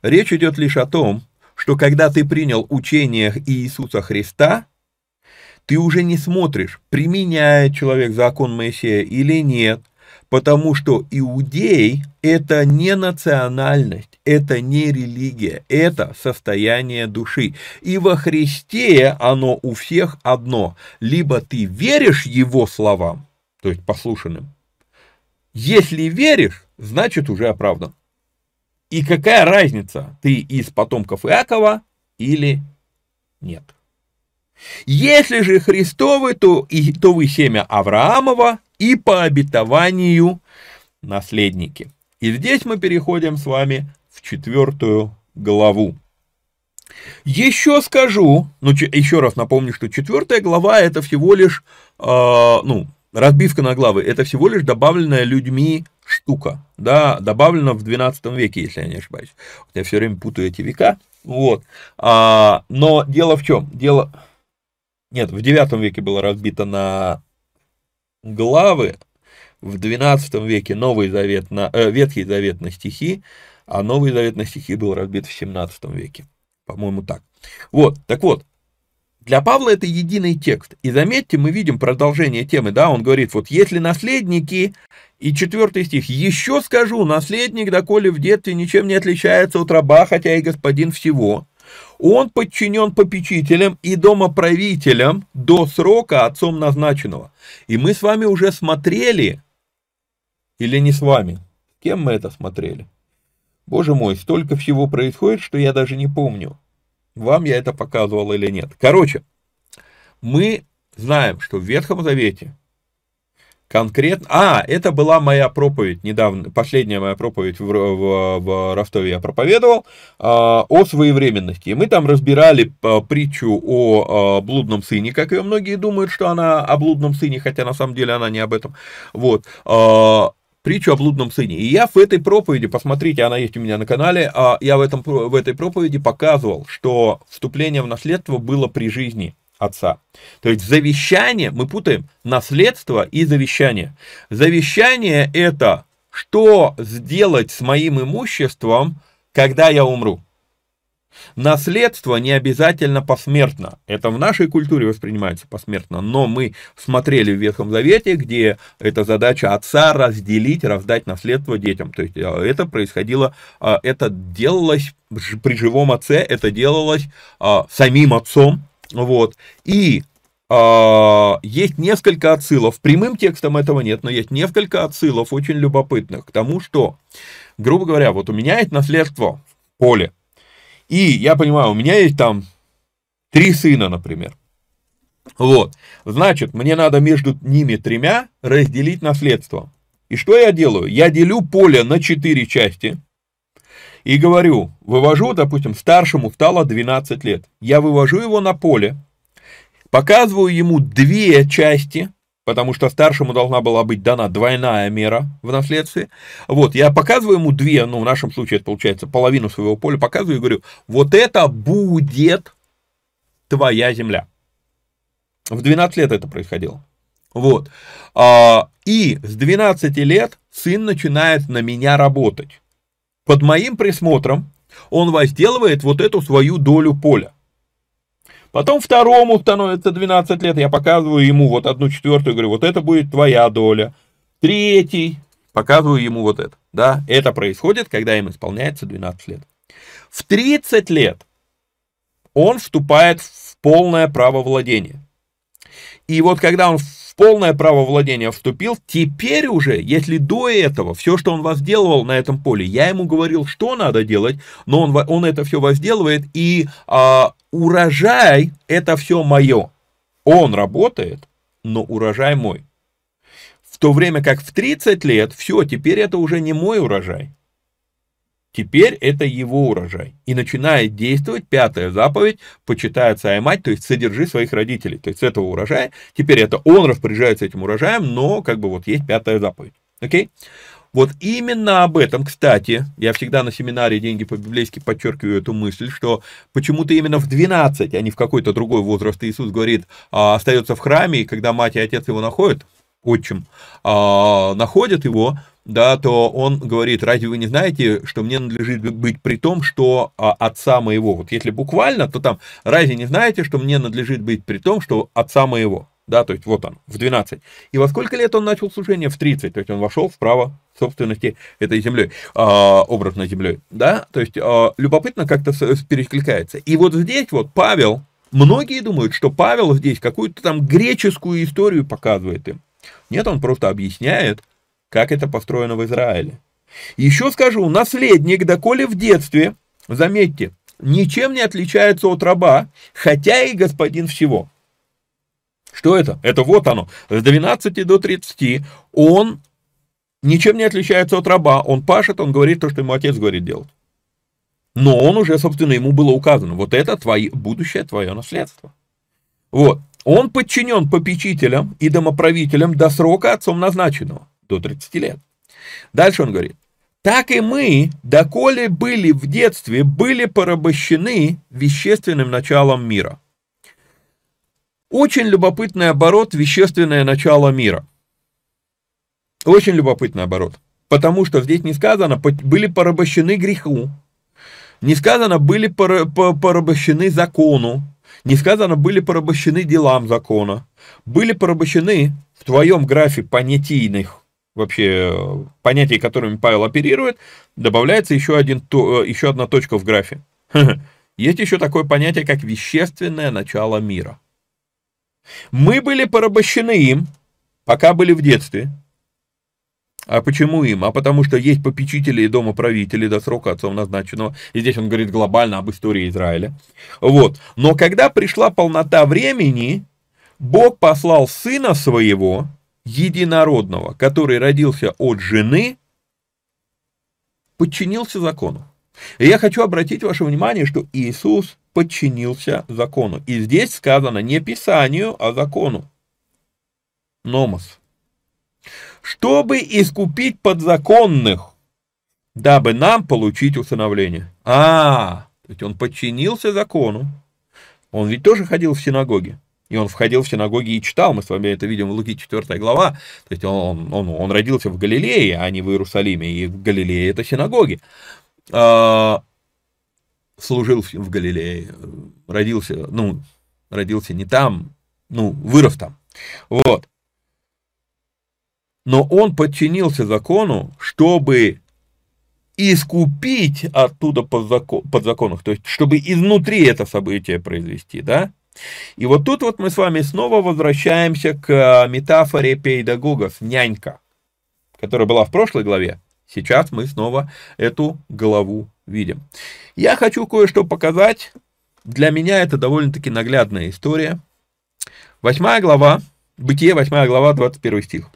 Речь идет лишь о том, что когда ты принял учение Иисуса Христа, ты уже не смотришь, применяет человек закон Моисея или нет, потому что иудей – это не национальность, это не религия, это состояние души. И во Христе оно у всех одно. Либо ты веришь Его словам, то есть послушанным, если веришь, значит уже оправдан. И какая разница, ты из потомков Иакова или нет. Если же Христовы, то, и, то вы семя Авраамова и по обетованию наследники. И здесь мы переходим с вами в четвертую главу. Еще скажу, ну еще раз напомню, что четвертая глава это всего лишь, э, ну, разбивка на главы, это всего лишь добавленная людьми штука, да, добавлена в 12 веке, если я не ошибаюсь. я все время путаю эти века, вот. А, но дело в чем? Дело... Нет, в 9 веке было разбито на главы, в 12 веке Новый Завет на, э, Ветхий Завет на стихи, а Новый Завет на стихи был разбит в 17 веке. По-моему, так. Вот, так вот, для Павла это единый текст. И заметьте, мы видим продолжение темы, да, он говорит, вот если наследники, и четвертый стих, еще скажу, наследник, доколе в детстве ничем не отличается от раба, хотя и господин всего, он подчинен попечителям и домоправителям до срока отцом назначенного. И мы с вами уже смотрели, или не с вами, кем мы это смотрели? Боже мой, столько всего происходит, что я даже не помню. Вам я это показывал или нет. Короче, мы знаем, что в Ветхом Завете конкретно... А, это была моя проповедь недавно, последняя моя проповедь в, в, в Ростове я проповедовал а, о своевременности. Мы там разбирали а, притчу о а, блудном сыне, как ее многие думают, что она о блудном сыне, хотя на самом деле она не об этом. Вот. А, притчу о блудном сыне. И я в этой проповеди, посмотрите, она есть у меня на канале, а, я в, этом, в этой проповеди показывал, что вступление в наследство было при жизни отца. То есть завещание, мы путаем наследство и завещание. Завещание это что сделать с моим имуществом, когда я умру. Наследство не обязательно посмертно. Это в нашей культуре воспринимается посмертно. Но мы смотрели в Ветхом Завете, где эта задача отца разделить, раздать наследство детям. То есть э, это происходило, э, это делалось при живом отце, это делалось э, самим отцом, вот. И есть несколько отсылов. Прямым текстом этого нет, но есть несколько отсылов очень любопытных к тому, что, грубо говоря, вот у меня есть наследство поле. И я понимаю, у меня есть там три сына, например. Вот. Значит, мне надо между ними тремя разделить наследство. И что я делаю? Я делю поле на четыре части и говорю, вывожу, допустим, старшему стало 12 лет, я вывожу его на поле, показываю ему две части, потому что старшему должна была быть дана двойная мера в наследстве. Вот, я показываю ему две, ну, в нашем случае это получается половину своего поля, показываю и говорю, вот это будет твоя земля. В 12 лет это происходило. Вот. А, и с 12 лет сын начинает на меня работать под моим присмотром он возделывает вот эту свою долю поля. Потом второму становится 12 лет, я показываю ему вот одну четвертую, говорю, вот это будет твоя доля. Третий, показываю ему вот это. Да, это происходит, когда им исполняется 12 лет. В 30 лет он вступает в полное право владения. И вот когда он полное право владения вступил, теперь уже, если до этого все, что он возделывал на этом поле, я ему говорил, что надо делать, но он, он это все возделывает, и а, урожай это все мое. Он работает, но урожай мой. В то время как в 30 лет, все, теперь это уже не мой урожай. Теперь это его урожай. И начинает действовать пятая заповедь, почитай отца и мать, то есть содержи своих родителей. То есть с этого урожая, теперь это он распоряжается этим урожаем, но как бы вот есть пятая заповедь. Окей? Вот именно об этом, кстати, я всегда на семинаре «Деньги по-библейски» подчеркиваю эту мысль, что почему-то именно в 12, а не в какой-то другой возраст Иисус говорит, а, остается в храме, и когда мать и отец его находят, отчим, а, находят его, да, то он говорит, разве вы не знаете, что мне надлежит быть при том, что а, отца моего, вот если буквально, то там, разве не знаете, что мне надлежит быть при том, что отца моего, да, то есть вот он, в 12. И во сколько лет он начал служение? В 30, то есть он вошел в право собственности этой землей, а, образной землей, да, то есть а, любопытно как-то перекликается. И вот здесь вот Павел, многие думают, что Павел здесь какую-то там греческую историю показывает им. Нет, он просто объясняет, как это построено в Израиле. Еще скажу, наследник, доколе в детстве, заметьте, ничем не отличается от раба, хотя и господин всего. Что это? Это вот оно. С 12 до 30 он ничем не отличается от раба. Он пашет, он говорит то, что ему отец говорит делать. Но он уже, собственно, ему было указано. Вот это твое, будущее твое наследство. Вот. Он подчинен попечителям и домоправителям до срока отцом назначенного до 30 лет. Дальше он говорит, так и мы, доколе были в детстве, были порабощены вещественным началом мира. Очень любопытный оборот вещественное начало мира. Очень любопытный оборот. Потому что здесь не сказано, были порабощены греху, не сказано, были порабощены закону, не сказано, были порабощены делам закона, были порабощены в твоем графе понятийных вообще понятий, которыми Павел оперирует, добавляется еще, один, э, еще одна точка в графе. Есть еще такое понятие, как вещественное начало мира. Мы были порабощены им, пока были в детстве. А почему им? А потому что есть попечители и домоправители до срока отцом назначенного. И здесь он говорит глобально об истории Израиля. Вот. Но когда пришла полнота времени, Бог послал Сына Своего, единородного, который родился от жены, подчинился закону. И я хочу обратить ваше внимание, что Иисус подчинился закону. И здесь сказано не Писанию, а закону. Номос. Чтобы искупить подзаконных, дабы нам получить усыновление. А, то есть он подчинился закону. Он ведь тоже ходил в синагоге. И он входил в синагоги и читал, мы с вами это видим в Луки 4 глава, то есть он, он, он родился в Галилее, а не в Иерусалиме, и в Галилее это синагоги. А, служил в Галилее, родился, ну, родился не там, ну, вырос там. Вот. Но он подчинился закону, чтобы искупить оттуда под, закон, под законах, то есть чтобы изнутри это событие произвести, да? И вот тут вот мы с вами снова возвращаемся к э, метафоре педагогов, нянька, которая была в прошлой главе. Сейчас мы снова эту главу видим. Я хочу кое-что показать. Для меня это довольно-таки наглядная история. Восьмая глава, Бытие, восьмая глава, 21 стих.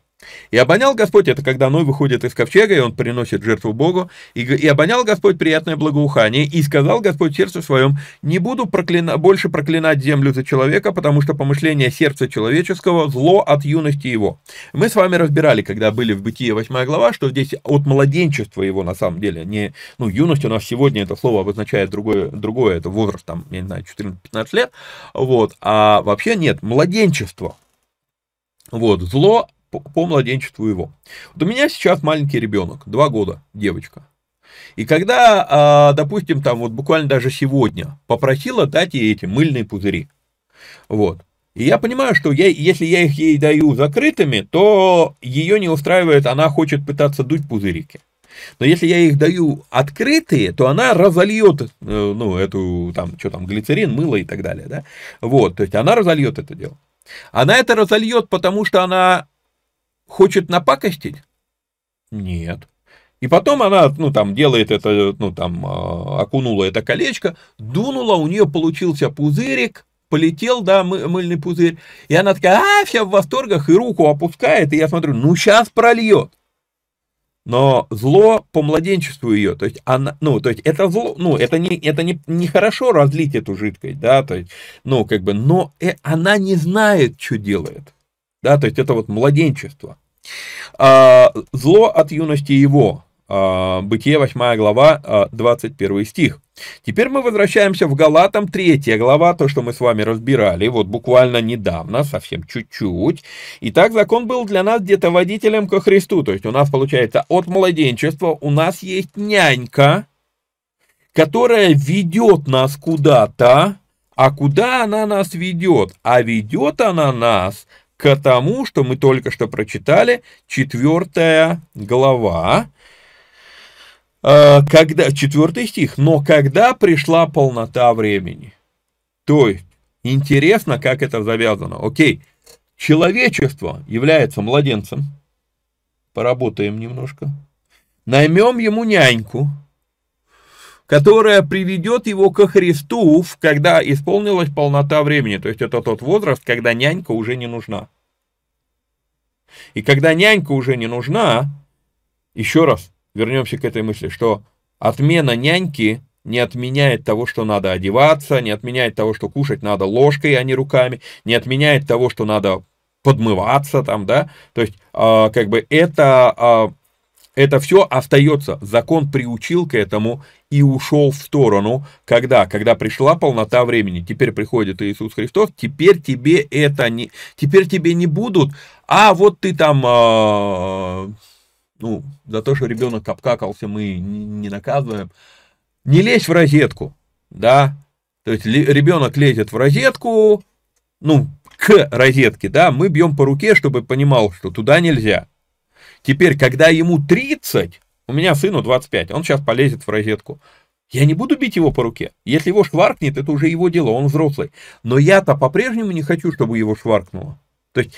И обонял Господь, это когда Ной выходит из ковчега, и он приносит жертву Богу, и, и обонял Господь приятное благоухание, и сказал Господь в сердце своем, не буду проклина, больше проклинать землю за человека, потому что помышление сердца человеческого зло от юности его. Мы с вами разбирали, когда были в Бытие 8 глава, что здесь от младенчества его на самом деле, не, ну, юность у нас сегодня это слово обозначает другое, другое это возраст, там, я не знаю, 14-15 лет, вот, а вообще нет, младенчество, вот, зло по, по младенчеству его. Вот у меня сейчас маленький ребенок, два года, девочка. И когда, а, допустим, там вот буквально даже сегодня попросила дать ей эти мыльные пузыри, вот, и я понимаю, что я, если я их ей даю закрытыми, то ее не устраивает, она хочет пытаться дуть пузырики. Но если я их даю открытые, то она разольет, э, ну, эту, там, что там, глицерин, мыло и так далее, да. Вот, то есть она разольет это дело. Она это разольет, потому что она хочет напакостить? Нет. И потом она, ну, там, делает это, ну, там, а, окунула это колечко, дунула, у нее получился пузырик, полетел, да, мыльный пузырь, и она такая, а, вся в восторгах, и руку опускает, и я смотрю, ну, сейчас прольет. Но зло по младенчеству ее, то есть она, ну, то есть это зло, ну, это не, это не, не хорошо разлить эту жидкость, да, то есть, ну, как бы, но э, она не знает, что делает, да, то есть это вот младенчество. А, зло от юности его. А, Бытие 8 глава, 21 а, стих. Теперь мы возвращаемся в Галатам 3 глава, то, что мы с вами разбирали, вот буквально недавно, совсем чуть-чуть. Итак, закон был для нас где-то водителем ко Христу, то есть у нас получается от младенчества у нас есть нянька, которая ведет нас куда-то, а куда она нас ведет? А ведет она нас к тому, что мы только что прочитали, четвертая глава, э, когда, четвертый стих, но когда пришла полнота времени. То есть, интересно, как это завязано. Окей, человечество является младенцем, поработаем немножко, наймем ему няньку, которая приведет его ко Христу, когда исполнилась полнота времени. То есть это тот возраст, когда нянька уже не нужна. И когда нянька уже не нужна, еще раз вернемся к этой мысли, что отмена няньки не отменяет того, что надо одеваться, не отменяет того, что кушать надо ложкой, а не руками, не отменяет того, что надо подмываться там, да, то есть, э, как бы это э, это все остается. Закон приучил к этому и ушел в сторону. Когда? Когда пришла полнота времени. Теперь приходит Иисус Христос. Теперь тебе это не... Теперь тебе не будут. А вот ты там... Э, ну, за то, что ребенок обкакался, мы не наказываем. Не лезь в розетку. Да? То есть ребенок лезет в розетку, ну, к розетке, да, мы бьем по руке, чтобы понимал, что туда нельзя. Теперь, когда ему 30, у меня сыну 25, он сейчас полезет в розетку. Я не буду бить его по руке. Если его шваркнет, это уже его дело, он взрослый. Но я-то по-прежнему не хочу, чтобы его шваркнуло. То есть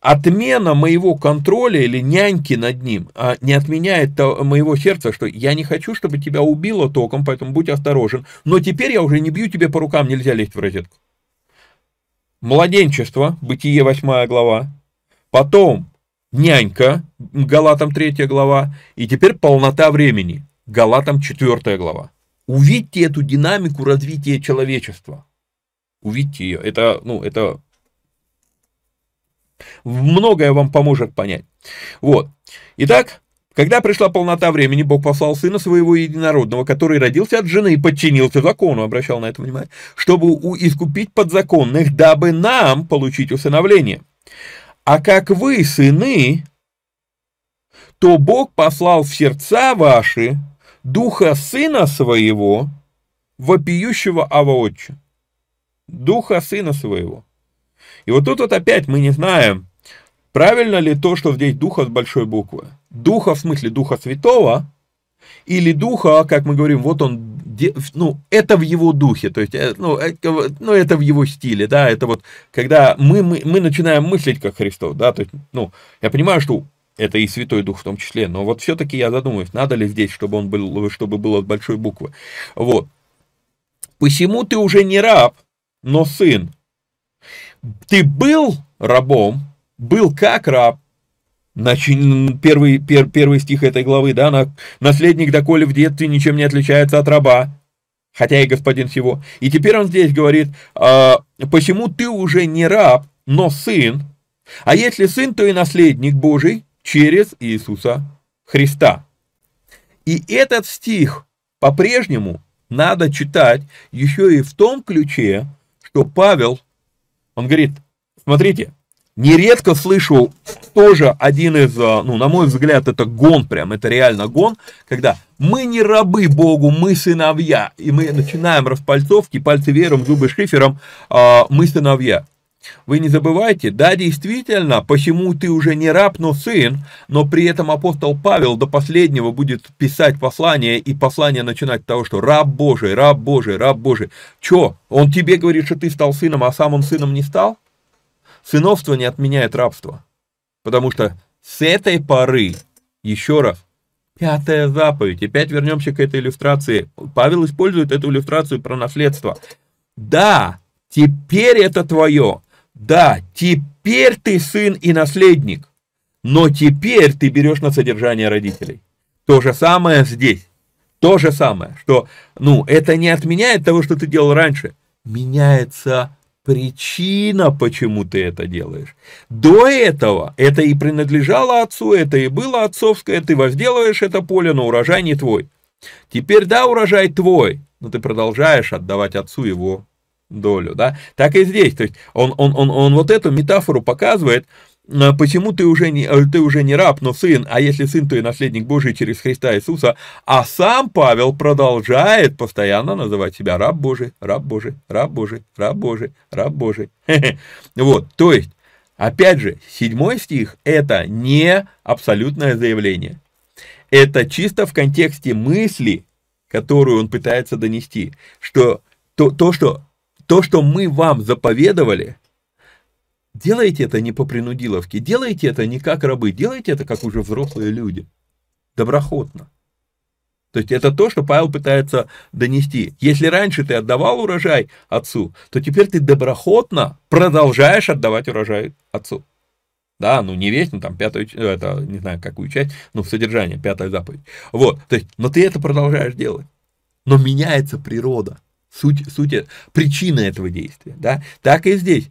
отмена моего контроля или няньки над ним а, не отменяет то, моего сердца, что я не хочу, чтобы тебя убило током, поэтому будь осторожен. Но теперь я уже не бью тебе по рукам, нельзя лезть в розетку. Младенчество, Бытие 8 глава. Потом нянька, Галатам 3 глава, и теперь полнота времени, Галатам 4 глава. Увидьте эту динамику развития человечества. Увидьте ее. Это, ну, это многое вам поможет понять. Вот. Итак, когда пришла полнота времени, Бог послал Сына Своего Единородного, который родился от жены и подчинился закону, обращал на это внимание, чтобы искупить подзаконных, дабы нам получить усыновление. А как вы, сыны, то Бог послал в сердца ваши Духа Сына Своего, вопиющего Ава Духа Сына Своего. И вот тут вот опять мы не знаем, правильно ли то, что здесь Духа с большой буквы. Духа в смысле Духа Святого, или Духа, как мы говорим, вот он, ну, это в его духе, то есть, э, ну, это, ну, это в его стиле, да, это вот, когда мы, мы, мы начинаем мыслить как Христос, да, то есть, ну, я понимаю, что это и Святой Дух в том числе, но вот все-таки я задумываюсь, надо ли здесь, чтобы он был, чтобы было с большой буквы, вот. Посему ты уже не раб, но сын. Ты был рабом, был как раб, Первый, пер, первый стих этой главы, да, на, наследник доколе в детстве ничем не отличается от раба, хотя и господин всего. И теперь он здесь говорит, а, посему ты уже не раб, но сын, а если сын, то и наследник Божий через Иисуса Христа. И этот стих по-прежнему надо читать еще и в том ключе, что Павел, он говорит, смотрите, нередко слышу тоже один из, а, ну, на мой взгляд, это гон прям, это реально гон, когда мы не рабы Богу, мы сыновья, и мы начинаем распальцовки, пальцы вером, зубы шифером, а, мы сыновья. Вы не забывайте, да, действительно, почему ты уже не раб, но сын, но при этом апостол Павел до последнего будет писать послание, и послание начинать с того, что раб Божий, раб Божий, раб Божий. Че, он тебе говорит, что ты стал сыном, а сам он сыном не стал? Сыновство не отменяет рабство. Потому что с этой поры, еще раз, пятая заповедь, опять вернемся к этой иллюстрации. Павел использует эту иллюстрацию про наследство. Да, теперь это твое. Да, теперь ты сын и наследник. Но теперь ты берешь на содержание родителей. То же самое здесь. То же самое, что, ну, это не отменяет того, что ты делал раньше. Меняется причина, почему ты это делаешь. До этого это и принадлежало отцу, это и было отцовское, ты возделываешь это поле, но урожай не твой. Теперь да, урожай твой, но ты продолжаешь отдавать отцу его долю, да, так и здесь, то есть он, он, он, он вот эту метафору показывает, а почему ты уже, не, ты уже не раб, но сын, а если сын, то и наследник Божий через Христа Иисуса, а сам Павел продолжает постоянно называть себя раб Божий, раб Божий, раб Божий, раб Божий, раб Божий. Вот, то есть, опять же, седьмой стих – это не абсолютное заявление. Это чисто в контексте мысли, которую он пытается донести, что то, то, что, то, что мы вам заповедовали – Делайте это не по принудиловке, делайте это не как рабы, делайте это как уже взрослые люди. Доброхотно. То есть это то, что Павел пытается донести. Если раньше ты отдавал урожай отцу, то теперь ты доброхотно продолжаешь отдавать урожай отцу. Да, ну не весь, ну там пятую, это, не знаю, какую часть, ну содержание, пятая заповедь. Вот, то есть, но ты это продолжаешь делать. Но меняется природа, суть, суть, причина этого действия, да. Так и здесь.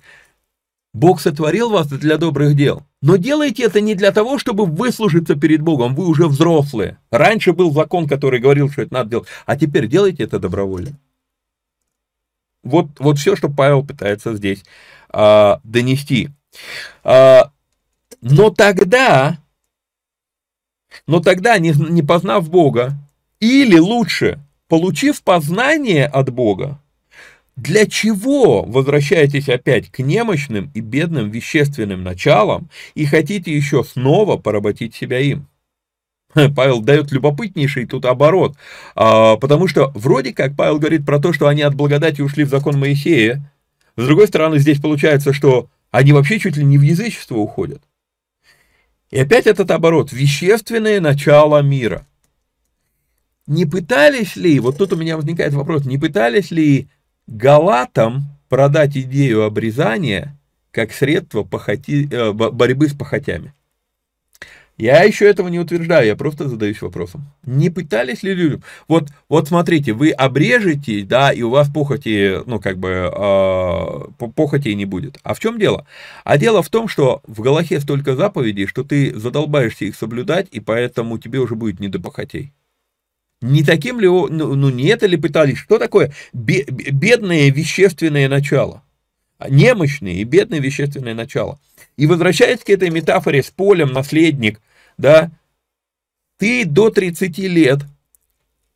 Бог сотворил вас для добрых дел. Но делайте это не для того, чтобы выслужиться перед Богом. Вы уже взрослые. Раньше был закон, который говорил, что это надо делать. А теперь делайте это добровольно. Вот, вот все, что Павел пытается здесь а, донести. А, но тогда, но тогда, не, не познав Бога, или лучше, получив познание от Бога, для чего возвращаетесь опять к немощным и бедным вещественным началам и хотите еще снова поработить себя им? Павел дает любопытнейший тут оборот, а, потому что вроде как Павел говорит про то, что они от благодати ушли в закон Моисея, с другой стороны здесь получается, что они вообще чуть ли не в язычество уходят. И опять этот оборот, вещественное начало мира. Не пытались ли, вот тут у меня возникает вопрос, не пытались ли Галатам продать идею обрезания как средство похоти, э, борьбы с похотями. Я еще этого не утверждаю, я просто задаюсь вопросом. Не пытались ли люди? Вот, вот смотрите, вы обрежете, да, и у вас похоти, ну, как бы, э, похоти не будет. А в чем дело? А дело в том, что в Галахе столько заповедей, что ты задолбаешься их соблюдать, и поэтому тебе уже будет не до похотей. Не таким ли, ну, ну не это ли пытались? Что такое бедное вещественное начало? Немощное и бедное вещественное начало. И возвращаясь к этой метафоре с полем, наследник, да, ты до 30 лет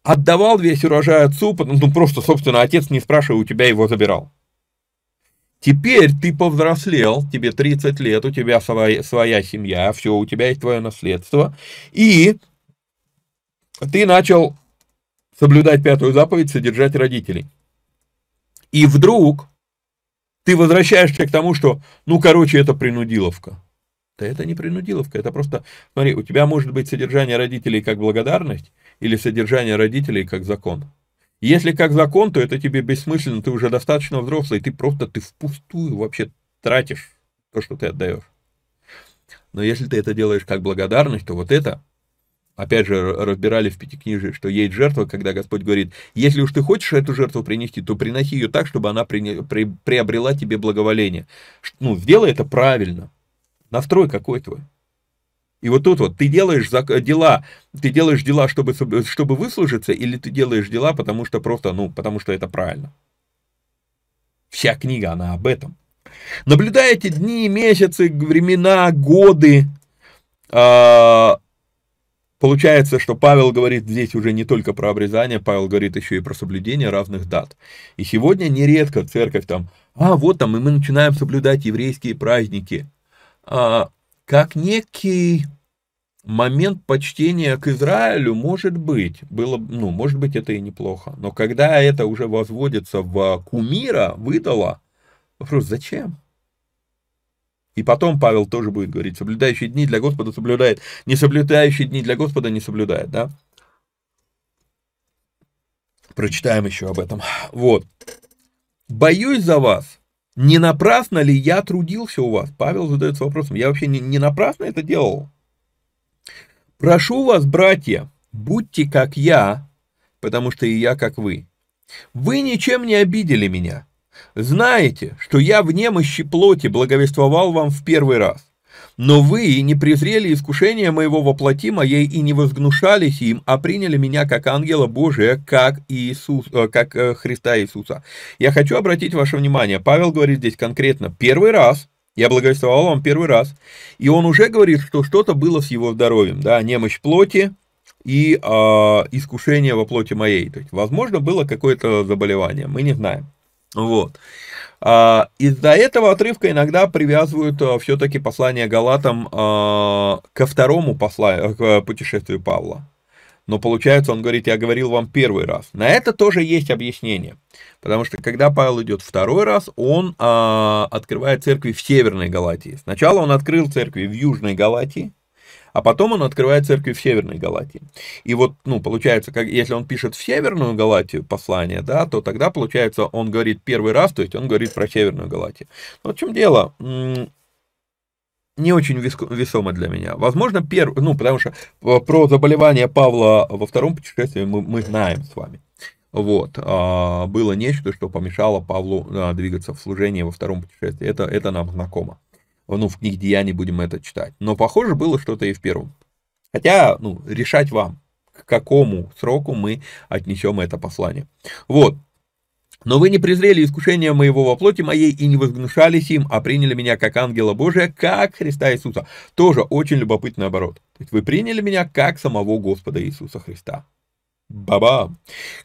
отдавал весь урожай отцу, ну просто, собственно, отец не спрашивая, у тебя его забирал. Теперь ты повзрослел, тебе 30 лет, у тебя своя, своя семья, все, у тебя есть твое наследство, и ты начал соблюдать пятую заповедь, содержать родителей. И вдруг ты возвращаешься к тому, что, ну, короче, это принудиловка. Да это не принудиловка, это просто, смотри, у тебя может быть содержание родителей как благодарность или содержание родителей как закон. Если как закон, то это тебе бессмысленно, ты уже достаточно взрослый, ты просто, ты впустую вообще тратишь то, что ты отдаешь. Но если ты это делаешь как благодарность, то вот это, опять же, разбирали в Пятикнижии, что есть жертва, когда Господь говорит, если уж ты хочешь эту жертву принести, то приноси ее так, чтобы она при, при, приобрела тебе благоволение. Ну, сделай это правильно. Настрой какой твой. И вот тут вот ты делаешь дела, ты делаешь дела, чтобы, чтобы выслужиться, или ты делаешь дела, потому что просто, ну, потому что это правильно. Вся книга, она об этом. Наблюдаете дни, месяцы, времена, годы. А, получается, что Павел говорит здесь уже не только про обрезание, Павел говорит еще и про соблюдение разных дат. И сегодня нередко церковь там, а вот там, и мы начинаем соблюдать еврейские праздники а, как некий момент почтения к Израилю, может быть, было, ну, может быть, это и неплохо. Но когда это уже возводится в кумира, выдало, вопрос, зачем? И потом Павел тоже будет говорить, соблюдающие дни для Господа соблюдает, не соблюдающие дни для Господа не соблюдает, да? Прочитаем еще об этом. Вот. Боюсь за вас, не напрасно ли я трудился у вас? Павел задается вопросом, я вообще не, не напрасно это делал? Прошу вас, братья, будьте как я, потому что и я как вы. Вы ничем не обидели меня. Знаете, что я в немощи плоти благовествовал вам в первый раз. Но вы не презрели искушение моего воплоти моей и не возгнушались им, а приняли меня как ангела Божия, как, Иисус, э, как э, Христа Иисуса. Я хочу обратить ваше внимание, Павел говорит здесь конкретно, первый раз, я благовествовал вам первый раз, и он уже говорит, что что-то было с его здоровьем, да, немощь плоти и э, искушение во плоти моей. То есть, возможно, было какое-то заболевание, мы не знаем. Вот. А, из-за этого отрывка иногда привязывают а, все-таки послание Галатам а, ко второму посланию, к путешествию Павла. Но получается, он говорит, я говорил вам первый раз. На это тоже есть объяснение. Потому что когда Павел идет второй раз, он а, открывает церкви в Северной Галатии. Сначала он открыл церкви в Южной Галатии, а потом он открывает церковь в Северной Галатии. И вот, ну, получается, как, если он пишет в Северную Галатию послание, да, то тогда, получается, он говорит первый раз, то есть он говорит про Северную Галатию. Но в чем дело? не очень весомо для меня. Возможно, первый, ну, потому что про заболевание Павла во втором путешествии мы, мы знаем с вами. Вот, а, было нечто, что помешало Павлу а, двигаться в служение во втором путешествии. Это, это нам знакомо ну, в книге Деяний будем это читать. Но, похоже, было что-то и в первом. Хотя, ну, решать вам, к какому сроку мы отнесем это послание. Вот. Но вы не презрели искушения моего во плоти моей и не возгнушались им, а приняли меня как ангела Божия, как Христа Иисуса. Тоже очень любопытный оборот. То есть вы приняли меня как самого Господа Иисуса Христа. Баба!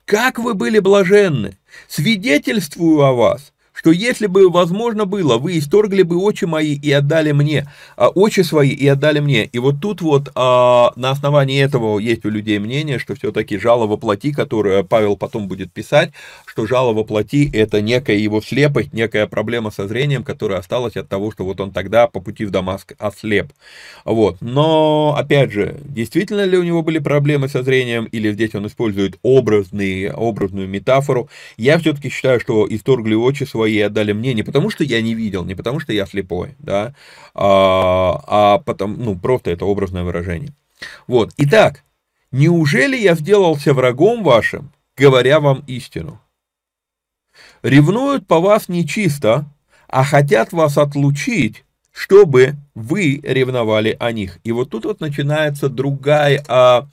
Как вы были блаженны! Свидетельствую о вас, что если бы возможно было, вы исторгли бы очи мои и отдали мне, а, очи свои и отдали мне. И вот тут вот а, на основании этого есть у людей мнение, что все-таки жало воплоти, которое Павел потом будет писать, что жало воплоти это некая его слепость, некая проблема со зрением, которая осталась от того, что вот он тогда по пути в Дамаск ослеп. Вот. Но, опять же, действительно ли у него были проблемы со зрением, или здесь он использует образный, образную метафору, я все-таки считаю, что исторгли очи свои своей отдали мне не потому, что я не видел, не потому, что я слепой, да, а, а потом, ну, просто это образное выражение. Вот, итак, неужели я сделался врагом вашим, говоря вам истину? Ревнуют по вас нечисто, а хотят вас отлучить, чтобы вы ревновали о них. И вот тут вот начинается другая... А,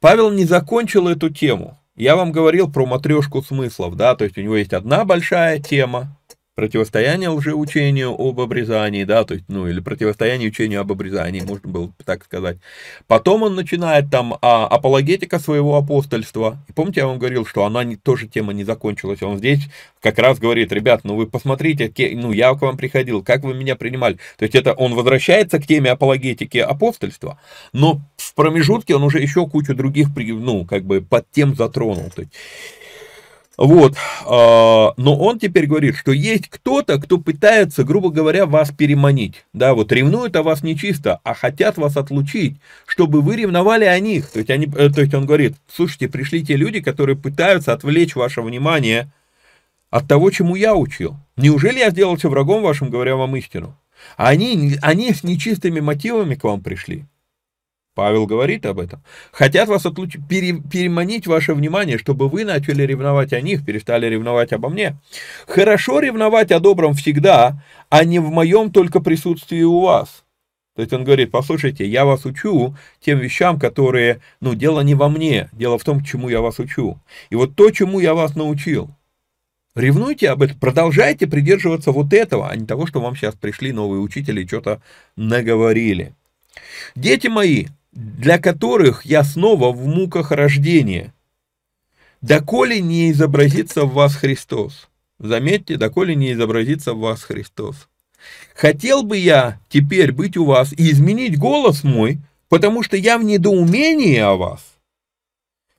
Павел не закончил эту тему. Я вам говорил про матрешку смыслов, да, то есть у него есть одна большая тема, противостояние лжеучению об обрезании, да, то есть, ну, или противостояние учению об обрезании, можно было бы так сказать. Потом он начинает там а, апологетика своего апостольства. И помните, я вам говорил, что она не, тоже тема не закончилась. Он здесь как раз говорит, ребят, ну вы посмотрите, ну я к вам приходил, как вы меня принимали. То есть это он возвращается к теме апологетики апостольства, но в промежутке он уже еще кучу других, ну, как бы под тем затронул. То есть, вот, а, но он теперь говорит, что есть кто-то, кто пытается, грубо говоря, вас переманить, да, вот ревнуют о вас нечисто, а хотят вас отлучить, чтобы вы ревновали о них, то есть, они, э, то есть он говорит, слушайте, пришли те люди, которые пытаются отвлечь ваше внимание от того, чему я учил, неужели я сделался врагом вашим, говоря вам истину, они, они с нечистыми мотивами к вам пришли, Павел говорит об этом. Хотят вас отлучить, пере, переманить ваше внимание, чтобы вы начали ревновать о них, перестали ревновать обо мне. Хорошо ревновать о добром всегда, а не в моем только присутствии у вас. То есть он говорит, послушайте, я вас учу тем вещам, которые, ну, дело не во мне, дело в том, чему я вас учу. И вот то, чему я вас научил, ревнуйте об этом, продолжайте придерживаться вот этого, а не того, что вам сейчас пришли новые учители и что-то наговорили. Дети мои, для которых я снова в муках рождения. Доколе не изобразится в вас Христос. Заметьте, доколе не изобразится в вас Христос. Хотел бы я теперь быть у вас и изменить голос мой, потому что я в недоумении о вас.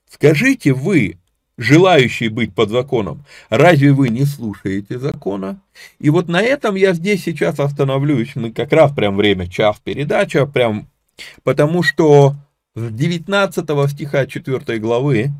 Скажите вы, желающие быть под законом, разве вы не слушаете закона? И вот на этом я здесь сейчас остановлюсь. Мы как раз прям время, час передача, прям Потому что с 19 стиха 4 главы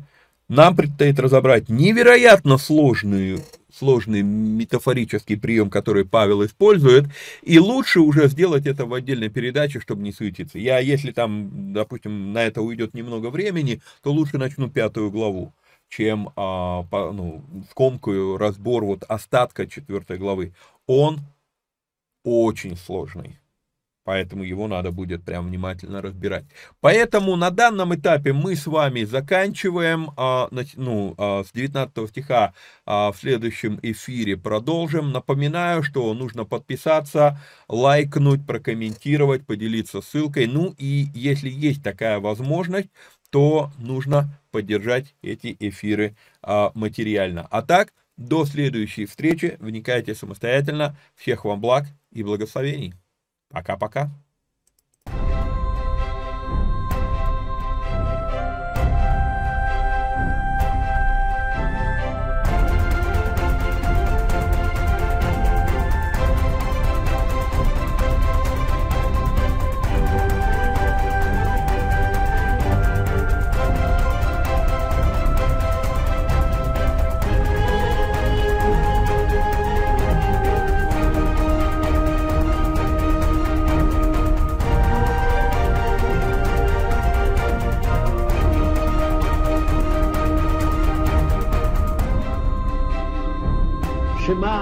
нам предстоит разобрать невероятно сложную, сложный метафорический прием, который Павел использует, и лучше уже сделать это в отдельной передаче, чтобы не суетиться. Я, если там, допустим, на это уйдет немного времени, то лучше начну пятую главу чем а, по, ну, скомкую разбор вот остатка четвертой главы. Он очень сложный поэтому его надо будет прям внимательно разбирать. Поэтому на данном этапе мы с вами заканчиваем, а, ну, а, с 19 стиха а, в следующем эфире продолжим. Напоминаю, что нужно подписаться, лайкнуть, прокомментировать, поделиться ссылкой. Ну и если есть такая возможность, то нужно поддержать эти эфиры материально. А так, до следующей встречи. Вникайте самостоятельно. Всех вам благ и благословений. Пока-пока.